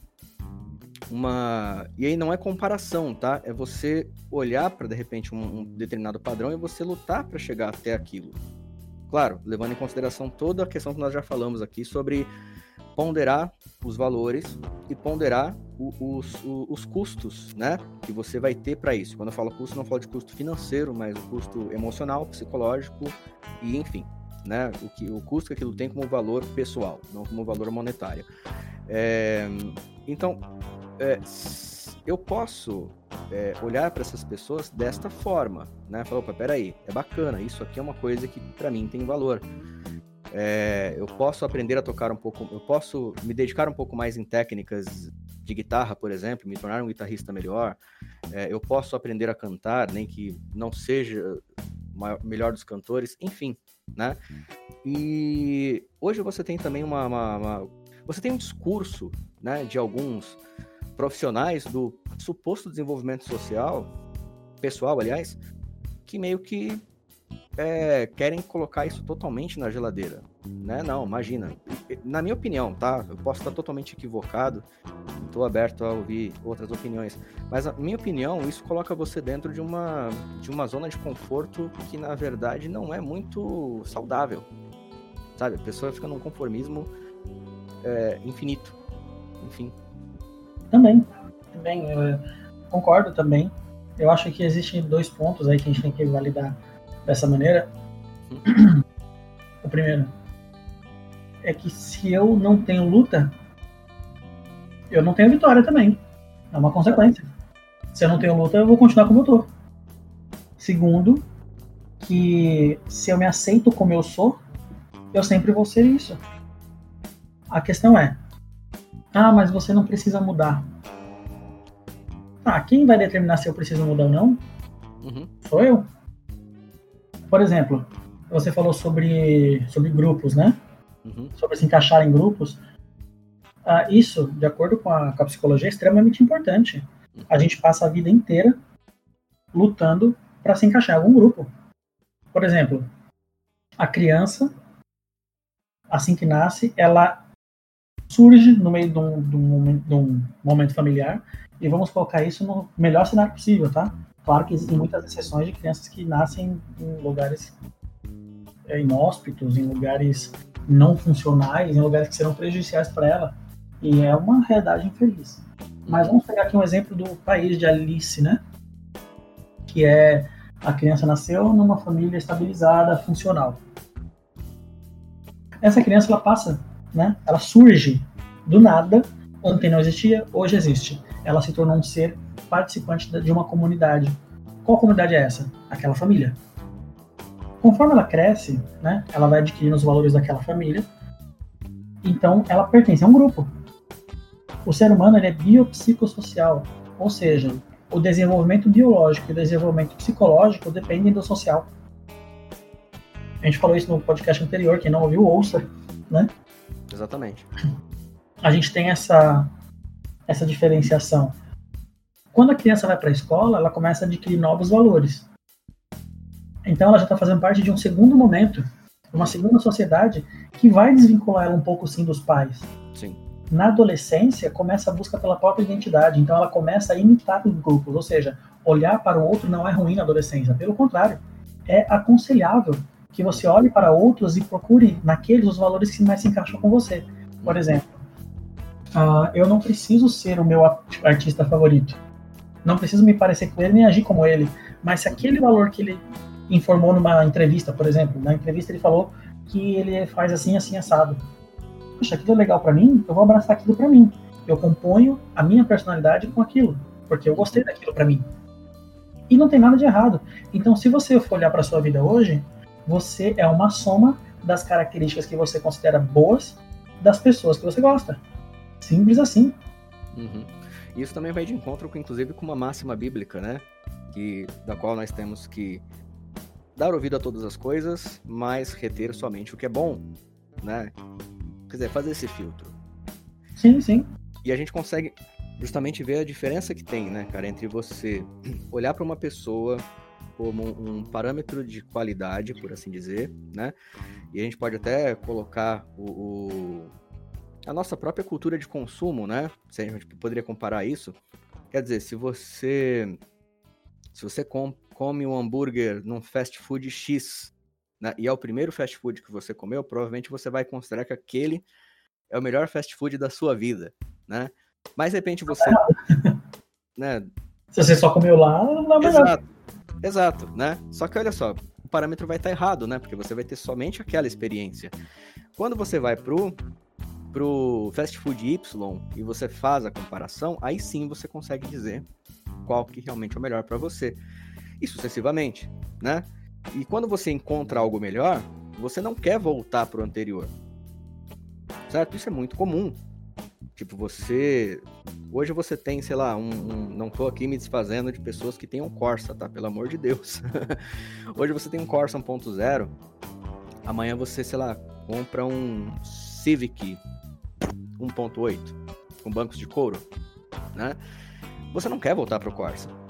uma. E aí não é comparação, tá? É você olhar para de repente um, um, determinado padrão e você lutar para chegar até aquilo. Claro, levando em consideração toda a questão que nós já falamos aqui sobre ponderar os valores e ponderar o, os, o, os custos, né? Que você vai ter para isso. Quando eu falo custo, não falo de custo financeiro, mas o custo emocional, psicológico e enfim né? O, que, o custo que aquilo tem como valor pessoal, não como valor monetário. É, então, é, eu posso é, olhar para essas pessoas desta forma, né? Falar, opa, peraí, é bacana, isso aqui é uma coisa que para mim tem valor. É, eu posso aprender a tocar um pouco, eu posso me dedicar um pouco mais em técnicas de guitarra, por exemplo, me tornar um guitarrista melhor. É, eu posso aprender a cantar, nem que não seja o melhor dos cantores, enfim, né? E hoje você tem também uma, uma, uma, você tem um discurso, né, de alguns profissionais do suposto desenvolvimento social, pessoal, aliás, que meio que é, querem colocar isso totalmente na geladeira, né? Não, imagina. Na minha opinião, tá? Eu posso estar totalmente equivocado. Estou aberto a ouvir outras opiniões, mas na minha opinião, isso coloca você dentro de uma de uma zona de conforto que na verdade não é muito saudável, sabe? A pessoa fica num conformismo é, infinito, enfim. Também, também eu concordo também. Eu acho que existem dois pontos aí que a gente tem que validar dessa maneira. O primeiro é que se eu não tenho luta, eu não tenho vitória também. É uma consequência. Se eu não tenho luta, eu vou continuar como eu tô. Segundo, que se eu me aceito como eu sou, eu sempre vou ser isso. A questão é: ah, mas você não precisa mudar. Ah, quem vai determinar se eu preciso mudar ou não? Uhum. Sou eu. Por exemplo, você falou sobre, sobre grupos, né? Uhum. Sobre se encaixar em grupos. Ah, isso, de acordo com a, com a psicologia, é extremamente importante. A gente passa a vida inteira lutando para se encaixar em algum grupo. Por exemplo, a criança, assim que nasce, ela surge no meio de um, de um, de um momento familiar e vamos colocar isso no melhor cenário possível, tá? Claro que existem muitas exceções de crianças que nascem em lugares é, inóspitos, em lugares não funcionais, em lugares que serão prejudiciais para ela. E é uma realidade infeliz. Mas vamos pegar aqui um exemplo do país de Alice, né? Que é a criança nasceu numa família estabilizada, funcional. Essa criança ela passa, né? Ela surge do nada. Ontem não existia, hoje existe. Ela se tornou um ser participante de uma comunidade. Qual comunidade é essa? Aquela família. Conforme ela cresce, né? Ela vai adquirindo os valores daquela família. Então, ela pertence a um grupo o ser humano ele é biopsicossocial, ou seja, o desenvolvimento biológico e o desenvolvimento psicológico dependem do social. A gente falou isso no podcast anterior, quem não ouviu, ouça, né? Exatamente. A gente tem essa, essa diferenciação. Quando a criança vai para a escola, ela começa a adquirir novos valores. Então ela já está fazendo parte de um segundo momento, uma segunda sociedade que vai desvincular ela um pouco sim dos pais. Sim. Na adolescência começa a busca pela própria identidade, então ela começa a imitar os grupos, ou seja, olhar para o outro não é ruim na adolescência, pelo contrário, é aconselhável que você olhe para outros e procure naqueles os valores que mais se encaixam com você. Por exemplo, uh, eu não preciso ser o meu artista favorito, não preciso me parecer com ele nem agir como ele, mas se aquele valor que ele informou numa entrevista, por exemplo, na entrevista ele falou que ele faz assim, assim, assado puxa, aquilo é legal para mim, eu vou abraçar aquilo para mim. Eu componho a minha personalidade com aquilo, porque eu gostei daquilo para mim. E não tem nada de errado. Então, se você for olhar para sua vida hoje, você é uma soma das características que você considera boas das pessoas que você gosta. Simples assim. Uhum. Isso também vai de encontro, com, inclusive, com uma máxima bíblica, né? Que, da qual nós temos que dar ouvido a todas as coisas, mas reter somente o que é bom, né? Quer dizer, fazer esse filtro. Sim, sim. E a gente consegue justamente ver a diferença que tem, né, cara, entre você olhar para uma pessoa como um parâmetro de qualidade, por assim dizer, né? E a gente pode até colocar o, o a nossa própria cultura de consumo, né? Se a gente poderia comparar isso. Quer dizer, se você se você com, come um hambúrguer num fast food X né, e é o primeiro fast food que você comeu, provavelmente você vai considerar que aquele é o melhor fast food da sua vida, né? Mas de repente você, né? Se você só comeu lá, não é. Exato, exato, né? Só que olha só, o parâmetro vai estar errado, né? Porque você vai ter somente aquela experiência. Quando você vai pro pro fast food Y e você faz a comparação, aí sim você consegue dizer qual que realmente é o melhor para você. E sucessivamente, né? E quando você encontra algo melhor, você não quer voltar para o anterior. Certo? Isso é muito comum. Tipo, você. Hoje você tem, sei lá, um, um. Não tô aqui me desfazendo de pessoas que tenham Corsa, tá? Pelo amor de Deus. Hoje você tem um Corsa 1.0. Amanhã você, sei lá, compra um Civic 1.8 com bancos de couro, né? Você não quer voltar para o Corsa.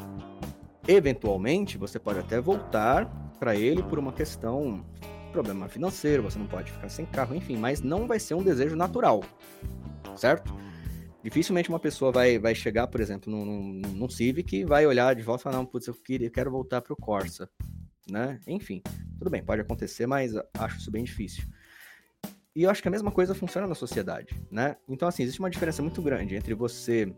Eventualmente, você pode até voltar para ele por uma questão problema financeiro, você não pode ficar sem carro, enfim, mas não vai ser um desejo natural, certo? Dificilmente uma pessoa vai, vai chegar, por exemplo, num, num, num Civic e vai olhar de volta e falar, não, putz, eu, queria, eu quero voltar o Corsa, né? Enfim, tudo bem, pode acontecer, mas acho isso bem difícil. E eu acho que a mesma coisa funciona na sociedade, né? Então, assim, existe uma diferença muito grande entre você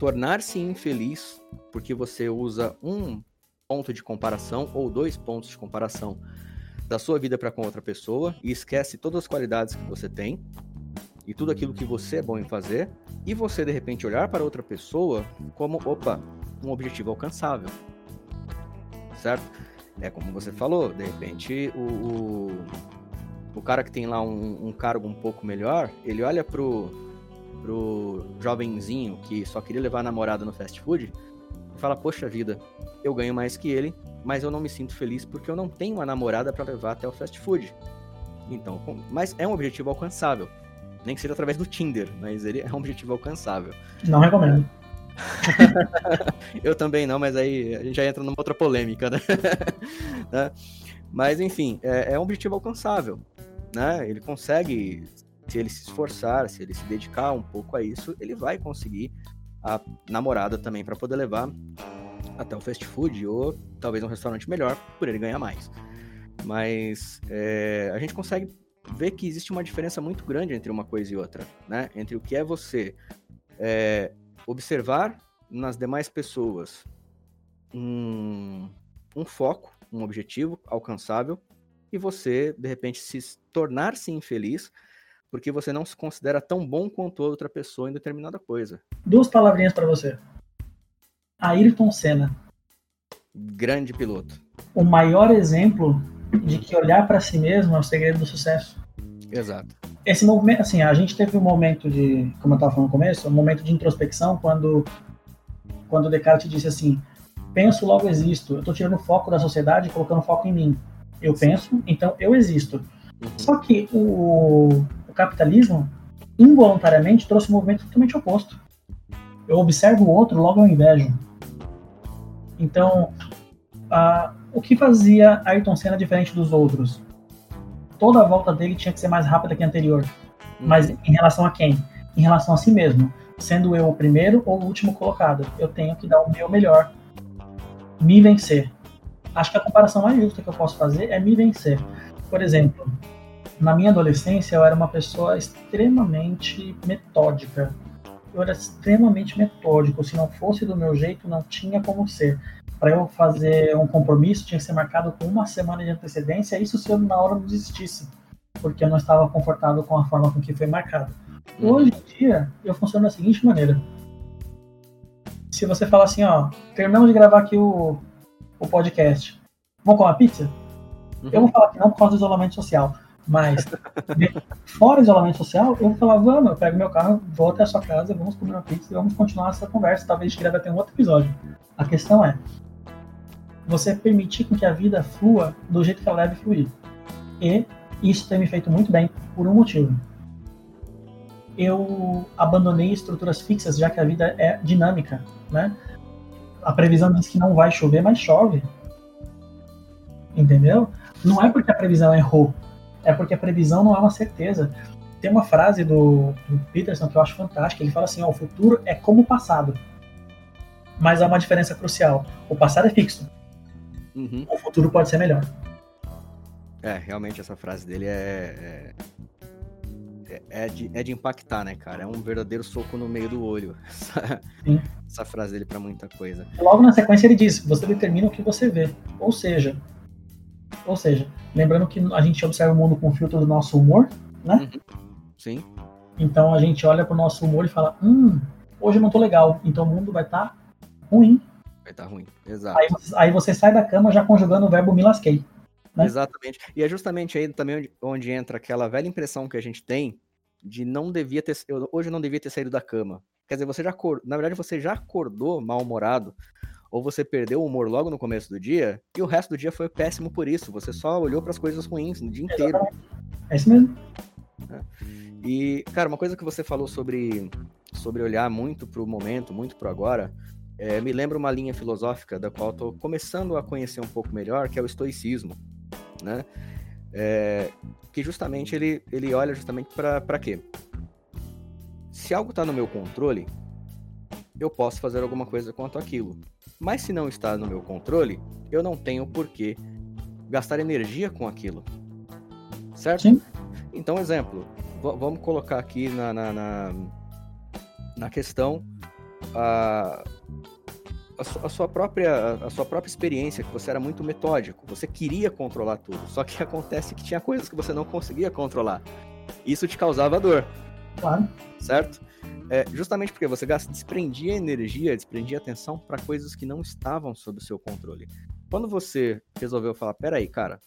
tornar-se infeliz porque você usa um ponto de comparação ou dois pontos de comparação da sua vida para com outra pessoa e esquece todas as qualidades que você tem. e tudo aquilo que você é bom em fazer, e você de repente olhar para outra pessoa como, opa, um objetivo alcançável. Certo? É como você falou, de repente o, o, o cara que tem lá um, um, cargo um pouco melhor, ele olha pro, pro jovenzinho que só queria levar a namorada no fast food e fala: Poxa vida, eu ganho mais que ele, mas eu não me sinto feliz porque eu não tenho uma namorada para levar até o fast food. Então, mas é um objetivo alcançável. Nem que seja através do Tinder, mas ele é um objetivo alcançável. Não recomendo. eu também não, mas aí a gente já entra numa outra polêmica, né? né? Mas enfim, é, é um objetivo alcançável, né? Ele consegue, se ele se esforçar, se ele se dedicar um pouco a isso, ele vai conseguir a namorada também para poder levar até o fast food ou talvez um restaurante melhor por ele ganhar mais. Mas é, a gente consegue ver que existe uma diferença muito grande entre uma coisa e outra, né? Entre o que é você é, observar nas demais pessoas um, um foco, um objetivo alcançável e você, de repente, se tornar-se infeliz porque você não se considera tão bom quanto outra pessoa em determinada coisa. Duas palavrinhas para você. Ayrton Senna. Grande piloto. O maior exemplo de que olhar para si mesmo é o segredo do sucesso. Exato. Esse movimento, assim, a gente teve um momento de, como eu estava falando no começo, um momento de introspecção quando, quando Descartes disse assim: penso, logo existo. Eu estou tirando o foco da sociedade e colocando foco em mim. Eu penso, então eu existo. Uhum. Só que o capitalismo involuntariamente trouxe um movimento totalmente oposto. Eu observo o outro, logo eu invejo. Então, a, o que fazia Ayrton Senna diferente dos outros? Toda a volta dele tinha que ser mais rápida que a anterior. Uhum. Mas em relação a quem? Em relação a si mesmo. Sendo eu o primeiro ou o último colocado. Eu tenho que dar o meu melhor. Me vencer. Acho que a comparação mais justa que eu posso fazer é me vencer. Por exemplo, na minha adolescência eu era uma pessoa extremamente metódica. Eu era extremamente metódico. Se não fosse do meu jeito, não tinha como ser para eu fazer um compromisso tinha que ser marcado com uma semana de antecedência, isso se eu na hora não desistisse, porque eu não estava confortável com a forma com que foi marcado. Uhum. Hoje em dia, eu funciono da seguinte maneira. Se você falar assim, ó, terminamos de gravar aqui o, o podcast, vamos comer uma pizza? Uhum. Eu vou falar que não por causa do isolamento social, mas fora isolamento social, eu falar, vamos, eu pego meu carro, vou até a sua casa, vamos comer uma pizza e vamos continuar essa conversa. Talvez gente grave até um outro episódio. A questão é, você permitir que a vida flua do jeito que ela deve fluir. E isso tem me feito muito bem por um motivo. Eu abandonei estruturas fixas, já que a vida é dinâmica, né? A previsão diz que não vai chover, mas chove. Entendeu? Não é porque a previsão errou, é porque a previsão não é uma certeza. Tem uma frase do, do Peterson que eu acho fantástica. Ele fala assim: ó, o futuro é como o passado. Mas há uma diferença crucial. O passado é fixo, uhum. o futuro pode ser melhor. É, realmente essa frase dele é, é, é, de, é de impactar, né, cara? É um verdadeiro soco no meio do olho. Essa, essa frase dele para muita coisa. Logo na sequência ele diz: você determina o que você vê. Ou seja, ou seja, lembrando que a gente observa o mundo com o filtro do nosso humor, né? Uhum. Sim. Então a gente olha pro nosso humor e fala: hum, hoje eu não tô legal, então o mundo vai estar tá ruim. Vai estar tá ruim, exato. Aí, aí, você sai da cama já conjugando o verbo me lasquei. Né? Exatamente. E é justamente aí também onde, onde, entra aquela velha impressão que a gente tem de não devia ter. Eu, hoje eu não devia ter saído da cama. Quer dizer, você já na verdade você já acordou mal-humorado, ou você perdeu o humor logo no começo do dia, e o resto do dia foi péssimo por isso. Você só olhou para as coisas ruins no dia inteiro. É isso mesmo. É. E, cara, uma coisa que você falou sobre, sobre olhar muito pro momento, muito pro agora, é, me lembra uma linha filosófica da qual estou começando a conhecer um pouco melhor, que é o estoicismo, né? É, que justamente ele, ele olha justamente para quê? Se algo está no meu controle, eu posso fazer alguma coisa quanto aquilo. Mas se não está no meu controle, eu não tenho por que gastar energia com aquilo. Certo? Sim. Então, exemplo, vamos colocar aqui na, na, na, na questão a, a, sua própria, a sua própria experiência, que você era muito metódico, você queria controlar tudo, só que acontece que tinha coisas que você não conseguia controlar. Isso te causava dor, Claro. Certo? É, justamente porque você gasta, desprendia energia, desprendia atenção para coisas que não estavam sob o seu controle. Quando você resolveu falar, peraí, cara,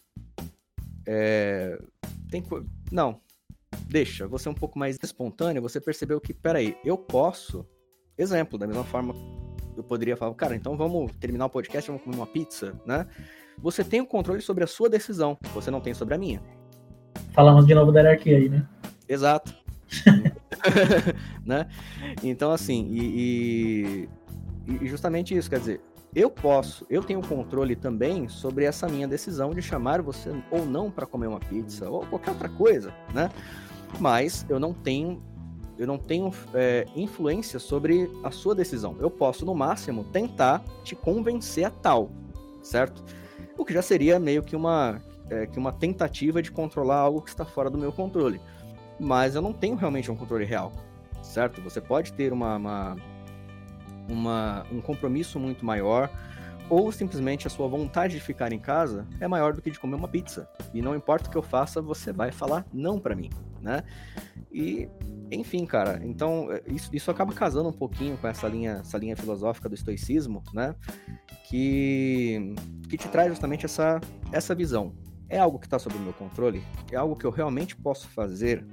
é, tem não, deixa, você é um pouco mais espontâneo, você percebeu que, peraí, eu posso, exemplo, da mesma forma eu poderia falar, cara, então vamos terminar o podcast, vamos comer uma pizza, né? Você tem o controle sobre a sua decisão, você não tem sobre a minha. Falamos de novo da hierarquia aí, né? Exato. né? Então, assim, e, e, e justamente isso, quer dizer, eu posso, eu tenho controle também sobre essa minha decisão de chamar você ou não para comer uma pizza ou qualquer outra coisa, né? Mas eu não tenho, eu não tenho é, influência sobre a sua decisão. Eu posso no máximo tentar te convencer a tal, certo? O que já seria meio que uma é, que uma tentativa de controlar algo que está fora do meu controle. Mas eu não tenho realmente um controle real, certo? Você pode ter uma, uma uma, um compromisso muito maior, ou simplesmente a sua vontade de ficar em casa é maior do que de comer uma pizza. E não importa o que eu faça, você vai falar não para mim, né? E, enfim, cara, então é, isso, isso acaba casando um pouquinho com essa linha, essa linha filosófica do estoicismo, né? Que, que te traz justamente essa, essa visão. É algo que está sob o meu controle? É algo que eu realmente posso fazer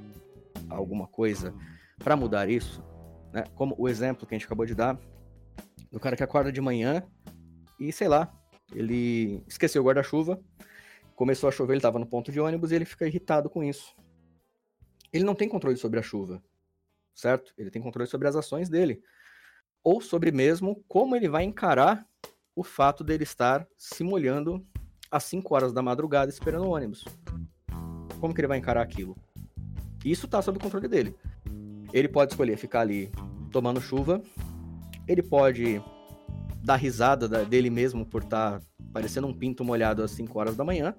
alguma coisa para mudar isso? Né? Como o exemplo que a gente acabou de dar do cara que acorda de manhã e, sei lá, ele esqueceu o guarda-chuva, começou a chover, ele estava no ponto de ônibus e ele fica irritado com isso. Ele não tem controle sobre a chuva, certo? Ele tem controle sobre as ações dele. Ou sobre mesmo como ele vai encarar o fato dele estar se molhando às 5 horas da madrugada esperando o ônibus. Como que ele vai encarar aquilo? Isso está sob o controle dele. Ele pode escolher ficar ali tomando chuva ele pode dar risada dele mesmo por estar tá parecendo um pinto molhado às 5 horas da manhã,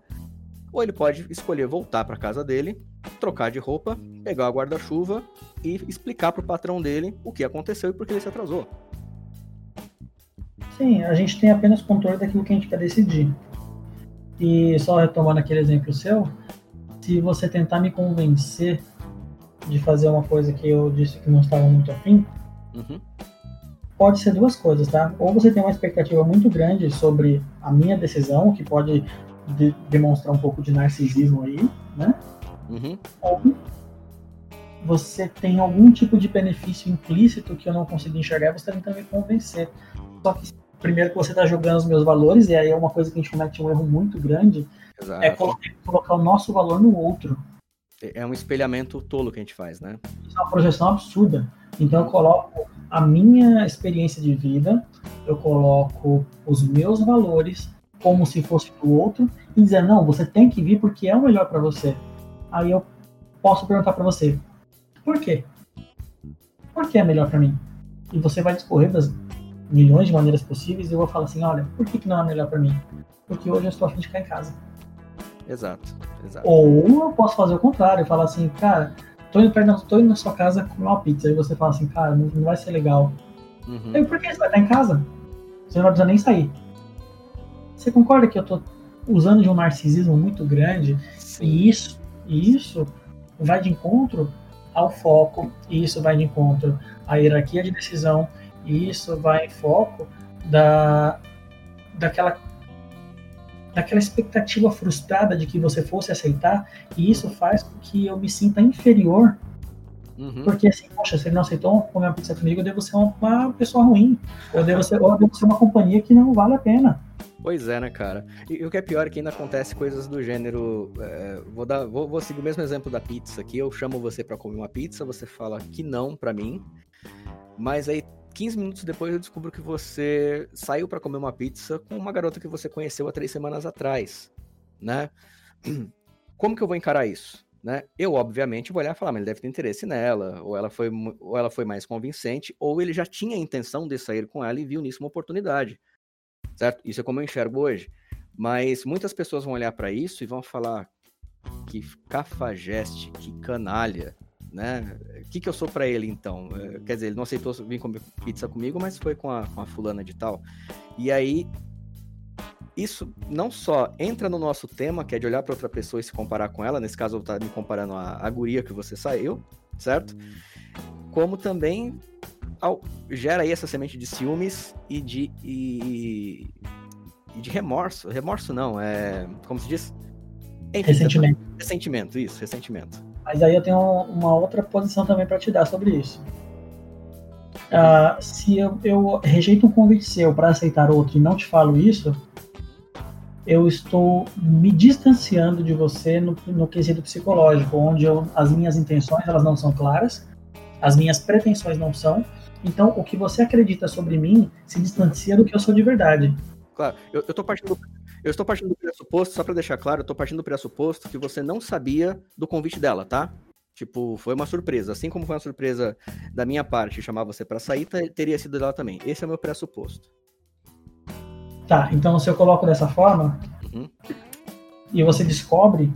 ou ele pode escolher voltar para casa dele, trocar de roupa, pegar o guarda-chuva e explicar para o patrão dele o que aconteceu e por que ele se atrasou. Sim, a gente tem apenas controle daquilo que a gente quer decidir. E só retomando aquele exemplo seu, se você tentar me convencer de fazer uma coisa que eu disse que não estava muito afim, uhum pode ser duas coisas, tá? Ou você tem uma expectativa muito grande sobre a minha decisão, que pode de demonstrar um pouco de narcisismo aí, né? Uhum. Ou você tem algum tipo de benefício implícito que eu não consigo enxergar, você está tentando me convencer. Só que primeiro que você está jogando os meus valores, e aí é uma coisa que a gente comete um erro muito grande, é Exato. é colocar o nosso valor no outro. É um espelhamento tolo que a gente faz, né? Isso é uma projeção absurda. Então eu coloco a minha experiência de vida, eu coloco os meus valores como se fosse do outro e dizer não, você tem que vir porque é o melhor para você. Aí eu posso perguntar para você, por quê? Por que é melhor para mim? E você vai discorrer das milhões de maneiras possíveis e eu vou falar assim, olha, por que, que não é melhor para mim? Porque hoje eu estou a fim de ficar em casa. Exato, exato. Ou eu posso fazer o contrário, falar assim, cara, tô indo, perto, tô indo na sua casa comer uma pizza. Aí você fala assim, cara, não, não vai ser legal. Uhum. Aí, por que você vai estar em casa? Você não vai precisar nem sair. Você concorda que eu tô usando de um narcisismo muito grande? Sim. E isso, e isso vai de encontro ao foco, e isso vai de encontro à hierarquia de decisão, e isso vai em foco da, daquela daquela expectativa frustrada de que você fosse aceitar, e isso faz com que eu me sinta inferior. Uhum. Porque assim, poxa, se ele não aceitou comer uma pizza comigo, eu devo ser uma pessoa ruim. Eu devo ser, eu devo ser uma companhia que não vale a pena. Pois é, né, cara? E, e o que é pior é que ainda acontece coisas do gênero. É, vou, dar, vou, vou seguir o mesmo exemplo da pizza aqui. Eu chamo você para comer uma pizza, você fala que não para mim. Mas aí 15 minutos depois eu descubro que você saiu para comer uma pizza com uma garota que você conheceu há três semanas atrás, né? Como que eu vou encarar isso? Né? Eu, obviamente, vou olhar e falar, mas ele deve ter interesse nela, ou ela, foi, ou ela foi mais convincente, ou ele já tinha a intenção de sair com ela e viu nisso uma oportunidade, certo? Isso é como eu enxergo hoje. Mas muitas pessoas vão olhar para isso e vão falar que cafajeste, que canalha, né? O que, que eu sou para ele então? É, quer dizer, ele não aceitou vir comer pizza comigo, mas foi com a, com a fulana de tal. E aí, isso não só entra no nosso tema, que é de olhar para outra pessoa e se comparar com ela, nesse caso eu estou me comparando a, a guria que você saiu, certo? Como também ao, gera aí essa semente de ciúmes e de, e, e de remorso. Remorso não, é. Como se diz? Enfim, ressentimento. Ressentimento, isso, ressentimento. Mas aí eu tenho uma outra posição também para te dar sobre isso. Uh, se eu, eu, rejeito um convite seu para aceitar outro e não te falo isso, eu estou me distanciando de você no, no quesito psicológico, onde eu, as minhas intenções elas não são claras, as minhas pretensões não são. Então, o que você acredita sobre mim se distancia do que eu sou de verdade. Claro, eu, eu tô partindo eu estou partindo do pressuposto, só para deixar claro, eu estou partindo do pressuposto que você não sabia do convite dela, tá? Tipo, foi uma surpresa. Assim como foi uma surpresa da minha parte chamar você para sair, teria sido dela também. Esse é o meu pressuposto. Tá, então se eu coloco dessa forma uhum. e você descobre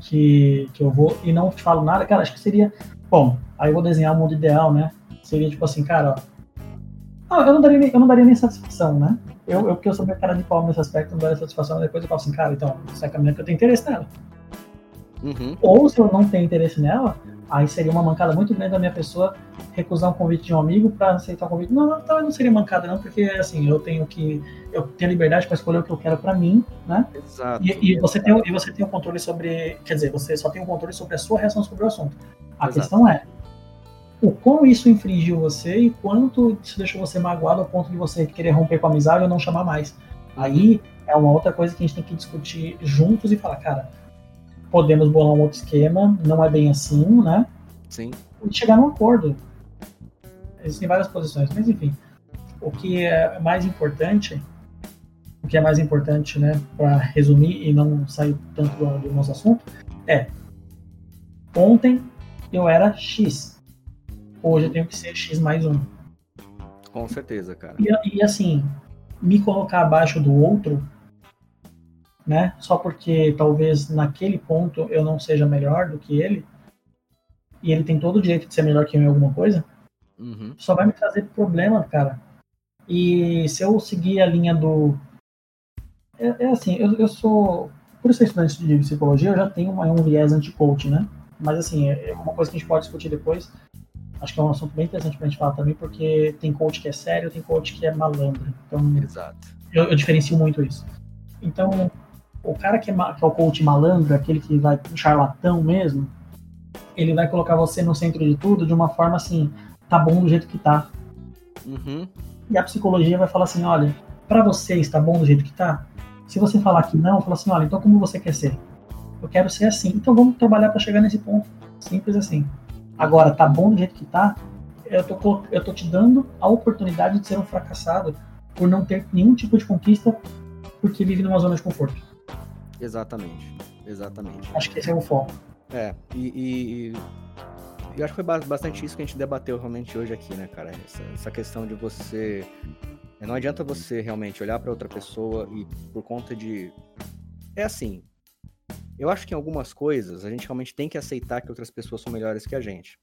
que, que eu vou e não te falo nada, cara, acho que seria. Bom, aí eu vou desenhar o mundo ideal, né? Seria tipo assim, cara, ó. Eu não daria nem, eu não daria nem satisfação, né? Eu, eu, porque eu sou minha cara de pau nesse aspecto, não daria satisfação, depois eu falo assim, cara, então, essa caminhonete eu tenho interesse nela. Uhum. Ou se eu não tenho interesse nela, aí seria uma mancada muito grande da minha pessoa recusar um convite de um amigo para aceitar um convite. Não, não, não seria mancada não, porque assim, eu tenho que eu tenho liberdade para escolher o que eu quero para mim, né? Exato. E, e, você tem e você tem o controle sobre, quer dizer, você só tem o controle sobre a sua reação sobre o assunto. A Exato. questão é o quão isso infringiu você e quanto isso deixou você magoado ao ponto de você querer romper com a amizade ou não chamar mais. Aí é uma outra coisa que a gente tem que discutir juntos e falar, cara, podemos bolar um outro esquema, não é bem assim, né? Sim. E chegar num acordo. Existem várias posições, mas enfim. O que é mais importante, o que é mais importante, né, para resumir e não sair tanto do, do nosso assunto, é ontem eu era X, hoje eu tenho que ser X mais um. Com certeza, cara. E, e assim, me colocar abaixo do outro né? Só porque talvez naquele ponto eu não seja melhor do que ele, e ele tem todo o direito de ser melhor que eu em alguma coisa, uhum. só vai me trazer problema, cara. E se eu seguir a linha do. É, é assim, eu, eu sou. Por ser estudante de psicologia, eu já tenho uma, um viés anti-coach, né? Mas assim, é, é uma coisa que a gente pode discutir depois. Acho que é um assunto bem interessante pra gente falar também, porque tem coach que é sério, tem coach que é malandro. Então, Exato. Eu, eu diferencio muito isso. Então, o cara que é, que é o coach malandro, aquele que vai charlatão mesmo, ele vai colocar você no centro de tudo de uma forma assim, tá bom do jeito que tá. Uhum. E a psicologia vai falar assim, olha, para você está bom do jeito que tá? Se você falar que não, fala assim, olha, então como você quer ser? Eu quero ser assim, então vamos trabalhar para chegar nesse ponto. Simples assim. Agora, tá bom do jeito que tá? Eu tô, eu tô te dando a oportunidade de ser um fracassado por não ter nenhum tipo de conquista porque vive numa zona de conforto. Exatamente, exatamente. Acho que esse é o foco. É, e, e, eu acho que foi bastante isso que a gente debateu realmente hoje aqui, né, cara? Essa, essa questão de você. Não adianta você realmente olhar para outra pessoa e por conta de. É assim. Eu acho que em algumas coisas a gente realmente tem que aceitar que outras pessoas são melhores que a gente,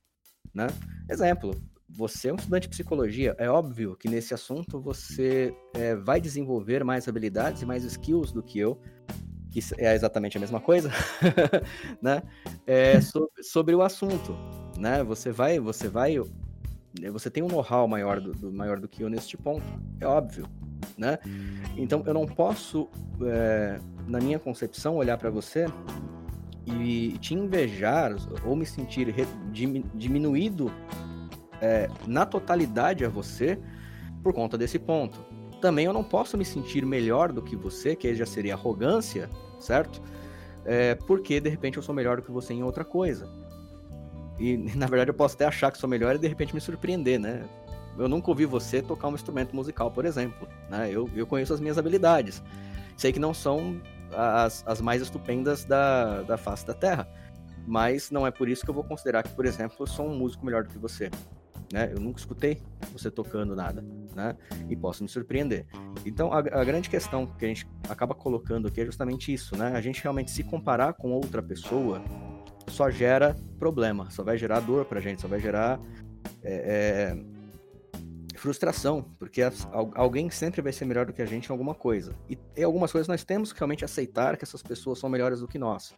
né? Exemplo, você é um estudante de psicologia, é óbvio que nesse assunto você é, vai desenvolver mais habilidades e mais skills do que eu, que é exatamente a mesma coisa, né? É, sobre, sobre, o assunto, né? Você vai, você vai, você tem um know-how maior do, do, maior do que eu neste ponto, é óbvio, né? Então eu não posso, é, na minha concepção, olhar para você e te invejar ou me sentir diminuído é, na totalidade a você por conta desse ponto também eu não posso me sentir melhor do que você, que já seria arrogância, certo? É, porque de repente eu sou melhor do que você em outra coisa. E na verdade eu posso até achar que sou melhor e de repente me surpreender, né? Eu nunca ouvi você tocar um instrumento musical, por exemplo. Né? Eu, eu conheço as minhas habilidades. Sei que não são as, as mais estupendas da, da face da Terra. Mas não é por isso que eu vou considerar que, por exemplo, eu sou um músico melhor do que você né? Eu nunca escutei você tocando nada, né? E posso me surpreender. Então, a, a, grande questão que a gente acaba colocando aqui é justamente isso, né? A gente realmente se comparar com outra pessoa só gera problema, só vai gerar dor pra gente, só vai gerar é, é, frustração, porque alguém sempre vai ser melhor do que a gente em alguma coisa. E em algumas coisas nós temos que realmente aceitar que essas pessoas são melhores do que nós.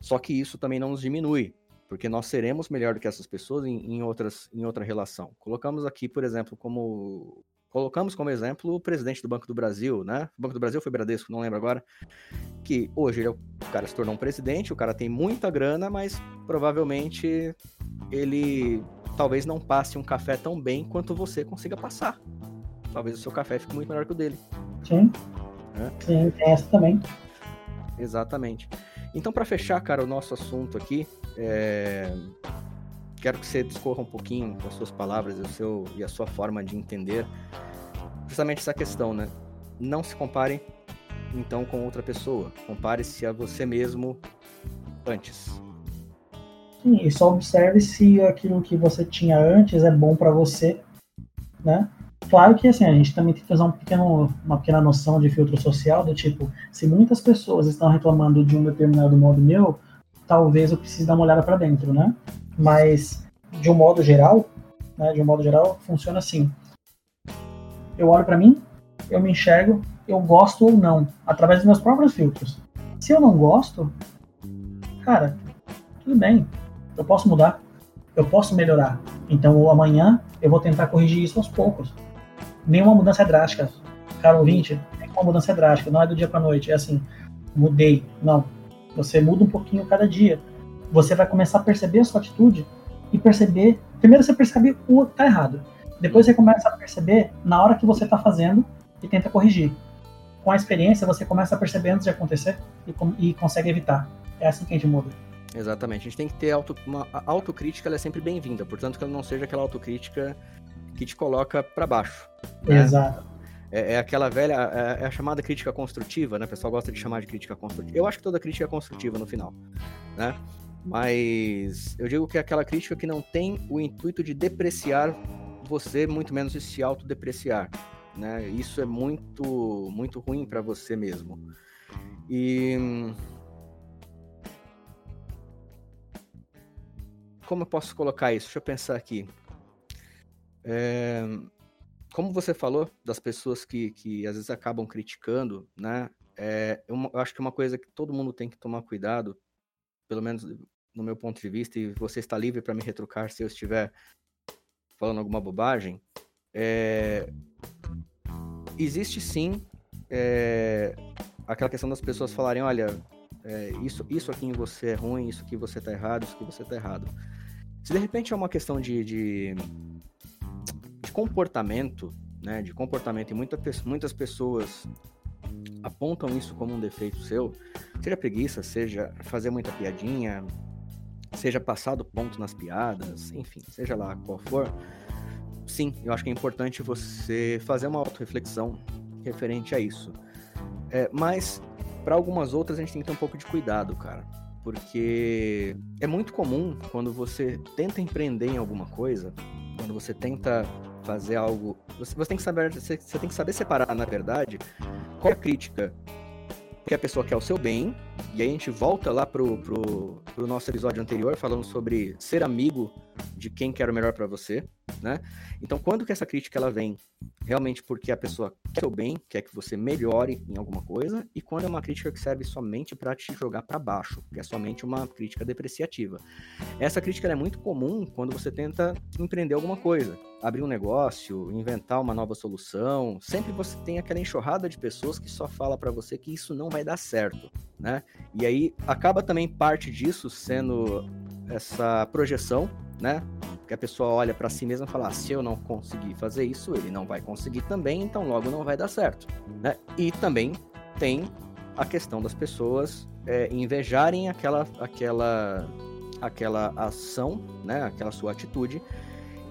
Só que isso também não nos diminui, porque nós seremos melhor do que essas pessoas em, em, outras, em outra relação. Colocamos aqui, por exemplo, como colocamos como exemplo o presidente do Banco do Brasil, né? O Banco do Brasil foi Bradesco, não lembro agora. Que hoje ele, é o cara se tornou um presidente, o cara tem muita grana, mas provavelmente ele talvez não passe um café tão bem quanto você consiga passar. Talvez o seu café fique muito melhor que o dele. Sim. É. Sim, tem essa também. Exatamente. Então, para fechar, cara, o nosso assunto aqui, é... quero que você discorra um pouquinho com as suas palavras e, o seu, e a sua forma de entender justamente essa questão, né? Não se compare, então, com outra pessoa. Compare-se a você mesmo antes. E só observe se aquilo que você tinha antes é bom para você, né? Claro que assim, a gente também tem que fazer um pequeno, uma pequena noção de filtro social, do tipo, se muitas pessoas estão reclamando de um determinado modo meu, talvez eu precise dar uma olhada para dentro, né? Mas, de um modo geral, né, de um modo geral, funciona assim. Eu olho para mim, eu me enxergo, eu gosto ou não, através dos meus próprios filtros. Se eu não gosto, cara, tudo bem, eu posso mudar, eu posso melhorar. Então, amanhã eu vou tentar corrigir isso aos poucos nenhuma mudança é drástica. Cara ouvinte, nenhuma mudança é drástica, não é do dia para noite, é assim, mudei. Não. Você muda um pouquinho cada dia. Você vai começar a perceber a sua atitude e perceber. Primeiro você percebe o que tá errado. Depois você começa a perceber na hora que você está fazendo e tenta corrigir. Com a experiência, você começa a perceber antes de acontecer e, e consegue evitar. É assim que a gente muda. Exatamente. A gente tem que ter auto, uma a autocrítica, ela é sempre bem-vinda. Portanto, que ela não seja aquela autocrítica que te coloca para baixo. Né? Exato. É, é, aquela velha, é, é, a chamada crítica construtiva, né? O pessoal gosta de chamar de crítica construtiva. Eu acho que toda crítica é construtiva no final, né? Mas eu digo que é aquela crítica que não tem o intuito de depreciar você, muito menos de se autodepreciar, né? Isso é muito, muito ruim para você mesmo. E como eu posso colocar isso? Deixa eu pensar aqui. É, como você falou das pessoas que, que às vezes acabam criticando, né? É, eu, eu acho que uma coisa que todo mundo tem que tomar cuidado, pelo menos no meu ponto de vista, e você está livre para me retrucar se eu estiver falando alguma bobagem, é, existe sim é, aquela questão das pessoas falarem, olha, é, isso, isso aqui em você é ruim, isso aqui você está errado, isso aqui você está errado. Se de repente é uma questão de, de comportamento, né, de comportamento, e muita, muitas pessoas apontam isso como um defeito seu, seja preguiça, seja fazer muita piadinha, seja passar do ponto nas piadas, enfim, seja lá qual for, sim, eu acho que é importante você fazer uma autorreflexão referente a isso. É, mas, para algumas outras, a gente tem que ter um pouco de cuidado, cara. Porque é muito comum quando você tenta empreender em alguma coisa, quando você tenta fazer algo. Você, você, tem que saber, você, você tem que saber separar, na verdade, qual é a crítica que a pessoa quer o seu bem, e aí a gente volta lá pro, pro, pro nosso episódio anterior, falando sobre ser amigo de quem quer o melhor para você, né? Então, quando que essa crítica ela vem realmente porque a pessoa quer o bem, quer que você melhore em alguma coisa, e quando é uma crítica que serve somente para te jogar para baixo, que é somente uma crítica depreciativa. Essa crítica é muito comum quando você tenta empreender alguma coisa, abrir um negócio, inventar uma nova solução. Sempre você tem aquela enxurrada de pessoas que só fala para você que isso não vai dar certo, né? E aí acaba também parte disso sendo essa projeção, né? Que a pessoa olha para si mesma e fala: ah, se eu não conseguir fazer isso, ele não vai conseguir também, então logo não vai dar certo, né? E também tem a questão das pessoas é, invejarem aquela, aquela, aquela ação, né? Aquela sua atitude.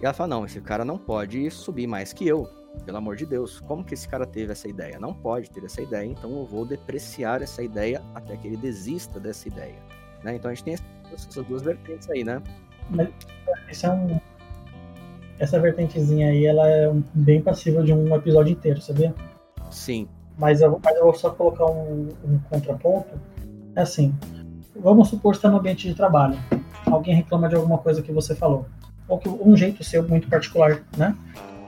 E ela fala: não, esse cara não pode subir mais que eu, pelo amor de Deus, como que esse cara teve essa ideia? Não pode ter essa ideia, então eu vou depreciar essa ideia até que ele desista dessa ideia. Né? Então a gente tem essas duas vertentes aí, né? Mas é um... Essa vertentezinha aí, ela é bem passível de um episódio inteiro, sabia? Sim. Mas eu, mas eu vou só colocar um, um contraponto. É assim, vamos supor que está no ambiente de trabalho. Alguém reclama de alguma coisa que você falou. Ou que um jeito seu muito particular, né?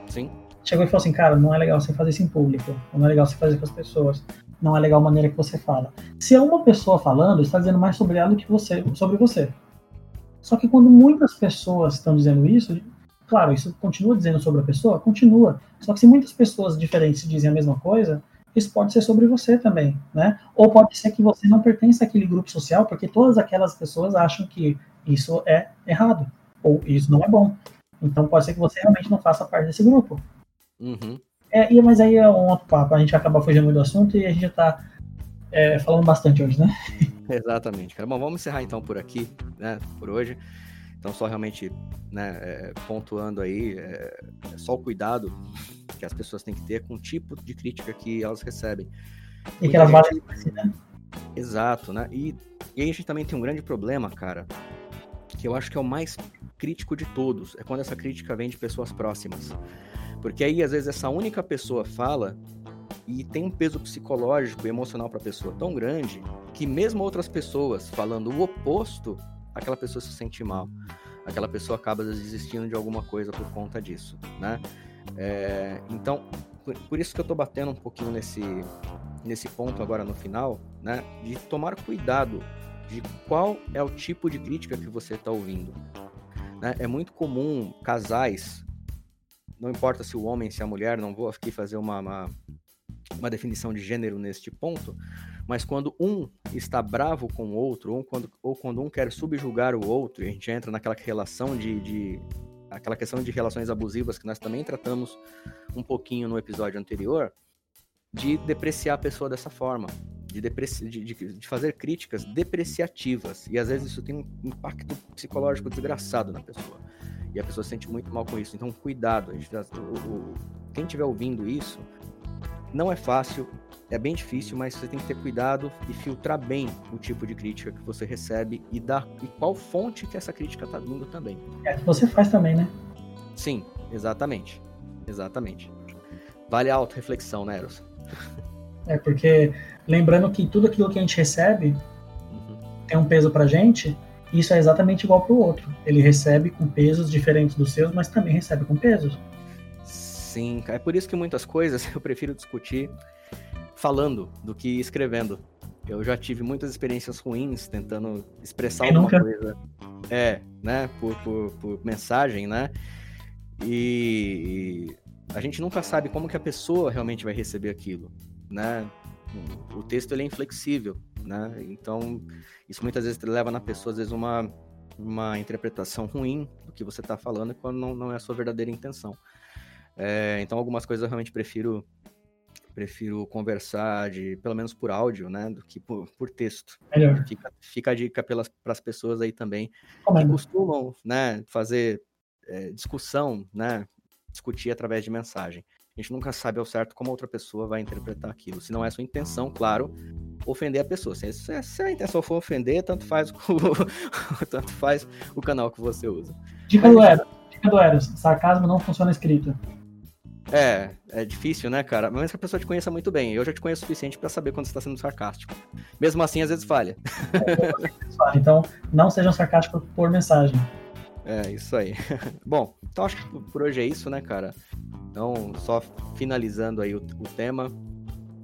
Sim chegou e falou assim, cara, não é legal você fazer isso em público, não é legal você fazer com as pessoas, não é legal a maneira que você fala. Se é uma pessoa falando, está dizendo mais sobre ela do que você, sobre você. Só que quando muitas pessoas estão dizendo isso, claro, isso continua dizendo sobre a pessoa? Continua. Só que se muitas pessoas diferentes dizem a mesma coisa, isso pode ser sobre você também, né? Ou pode ser que você não pertence àquele grupo social, porque todas aquelas pessoas acham que isso é errado, ou isso não é bom. Então pode ser que você realmente não faça parte desse grupo. Uhum. É, e, mas aí é um outro papo, a gente acaba fugindo do assunto e a gente já tá é, falando bastante hoje, né? Exatamente, cara. Bom, vamos encerrar então por aqui, né, por hoje. Então, só realmente né, é, pontuando aí, é, é, só o cuidado que as pessoas têm que ter com o tipo de crítica que elas recebem. E que elas valem assim, né? Exato, né? E, e aí a gente também tem um grande problema, cara, que eu acho que é o mais crítico de todos, é quando essa crítica vem de pessoas próximas. Porque aí, às vezes, essa única pessoa fala e tem um peso psicológico e emocional para a pessoa tão grande que mesmo outras pessoas falando o oposto, aquela pessoa se sente mal. Aquela pessoa acaba desistindo de alguma coisa por conta disso, né? É, então, por, por, isso que eu estou batendo um pouquinho nesse, nesse ponto agora no final, né? De tomar cuidado de qual é o tipo de crítica que você está ouvindo. Né? É muito comum casais, não importa se o homem, se a mulher, não vou aqui fazer uma, uma, uma definição de gênero neste ponto, mas quando um está bravo com o outro, ou quando, ou quando um quer subjugar o outro, e a gente entra naquela relação de, de aquela questão de relações abusivas que nós também tratamos um pouquinho no episódio anterior, de depreciar a pessoa dessa forma de, de, de, fazer críticas depreciativas. E às vezes isso tem um impacto psicológico desgraçado na pessoa. E a pessoa se sente muito mal com isso. Então, cuidado. O, quem estiver ouvindo isso, não é fácil, é bem difícil, mas você tem que ter cuidado e filtrar bem o tipo de crítica que você recebe e, dar, e qual fonte que essa crítica está vindo também. É que você faz também, né? Sim, exatamente. Exatamente. Vale a auto-reflexão, né, Eros? É, porque lembrando que tudo aquilo que a gente recebe uhum. tem um peso pra gente, isso é exatamente igual pro outro. Ele recebe com pesos diferentes dos seus, mas também recebe com pesos. Sim, é por isso que muitas coisas eu prefiro discutir falando do que escrevendo. Eu já tive muitas experiências ruins tentando expressar Quem alguma nunca? coisa. É, né? Por, por, por mensagem, né? E, e a gente nunca sabe como que a pessoa realmente vai receber aquilo né? O texto ele é inflexível, né? Então, isso muitas vezes leva na pessoa, às vezes, uma, uma interpretação ruim do que você está falando quando não, não é a sua verdadeira intenção. É, então, algumas coisas eu realmente prefiro prefiro conversar de pelo menos por áudio, né, do que por, por texto. Melhor. Fica, fica a dica para as pessoas aí também que costumam, né, fazer é, discussão, né, discutir através de mensagem. A gente nunca sabe ao certo como a outra pessoa vai interpretar aquilo. Se não é sua intenção, claro, ofender a pessoa. Se, se a intenção for ofender, tanto faz, o, tanto faz o canal que você usa. Dica do Eros. Dica do Eros. Sarcasmo não funciona escrito. É, é difícil, né, cara? Mas que a pessoa te conheça muito bem. Eu já te conheço o suficiente para saber quando você está sendo sarcástico. Mesmo assim, às vezes falha. então, não sejam sarcásticos por mensagem. É, isso aí. Bom, então acho que por hoje é isso, né, cara? Então, só finalizando aí o, o tema,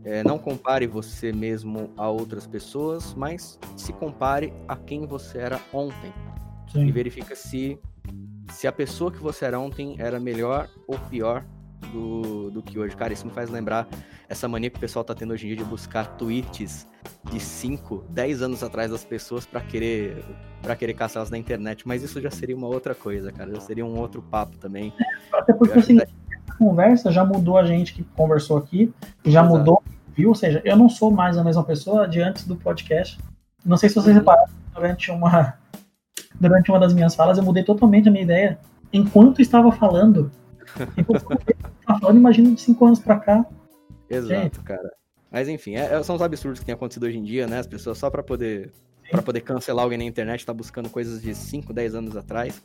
é, não compare você mesmo a outras pessoas, mas se compare a quem você era ontem. Sim. E verifica se, se a pessoa que você era ontem era melhor ou pior do, do que hoje. Cara, isso me faz lembrar essa mania que o pessoal tá tendo hoje em dia de buscar tweets de 5, 10 anos atrás das pessoas para querer para querer caçá-las na internet, mas isso já seria uma outra coisa, cara, já seria um outro papo também. Até porque assim, conversa já mudou a gente que conversou aqui, já Exato. mudou, viu? Ou seja, eu não sou mais a mesma pessoa de antes do podcast. Não sei se vocês uhum. repararam, durante uma, durante uma das minhas falas, eu mudei totalmente a minha ideia enquanto estava falando. Enquanto estava falando, imagina de cinco anos para cá. Exato, gente. cara. Mas enfim, é, é, são os absurdos que têm acontecido hoje em dia, né? As pessoas só para poder para poder cancelar alguém na internet, tá buscando coisas de 5, 10 anos atrás.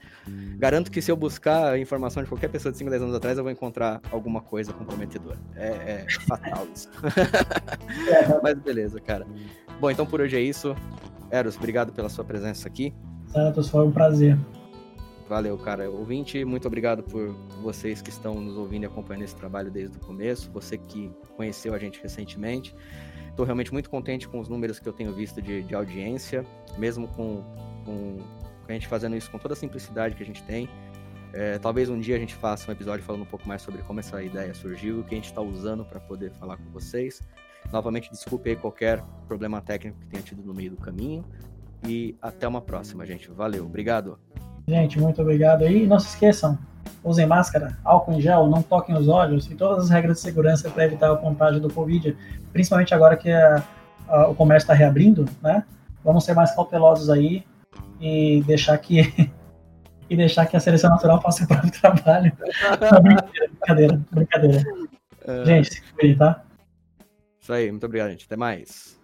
Garanto que se eu buscar informação de qualquer pessoa de 5, 10 anos atrás, eu vou encontrar alguma coisa comprometedora. É, é fatal isso. Mas beleza, cara. Bom, então por hoje é isso. Eros, obrigado pela sua presença aqui. Santos, foi um prazer. Valeu, cara. Ouvinte, muito obrigado por vocês que estão nos ouvindo e acompanhando esse trabalho desde o começo. Você que conheceu a gente recentemente. Estou realmente muito contente com os números que eu tenho visto de, de audiência, mesmo com, com a gente fazendo isso com toda a simplicidade que a gente tem. É, talvez um dia a gente faça um episódio falando um pouco mais sobre como essa ideia surgiu, o que a gente está usando para poder falar com vocês. Novamente, desculpe aí qualquer problema técnico que tenha tido no meio do caminho. E até uma próxima, gente. Valeu, obrigado. Gente, muito obrigado aí. Não se esqueçam, usem máscara, álcool em gel, não toquem os olhos e todas as regras de segurança para evitar a contágio do Covid, principalmente agora que a, a, o comércio está reabrindo, né? Vamos ser mais cautelosos aí e deixar que e deixar que a seleção natural faça o próprio trabalho. brincadeira, brincadeira. brincadeira. É... Gente, se cuide, tá? Isso aí, muito obrigado, gente. Até mais.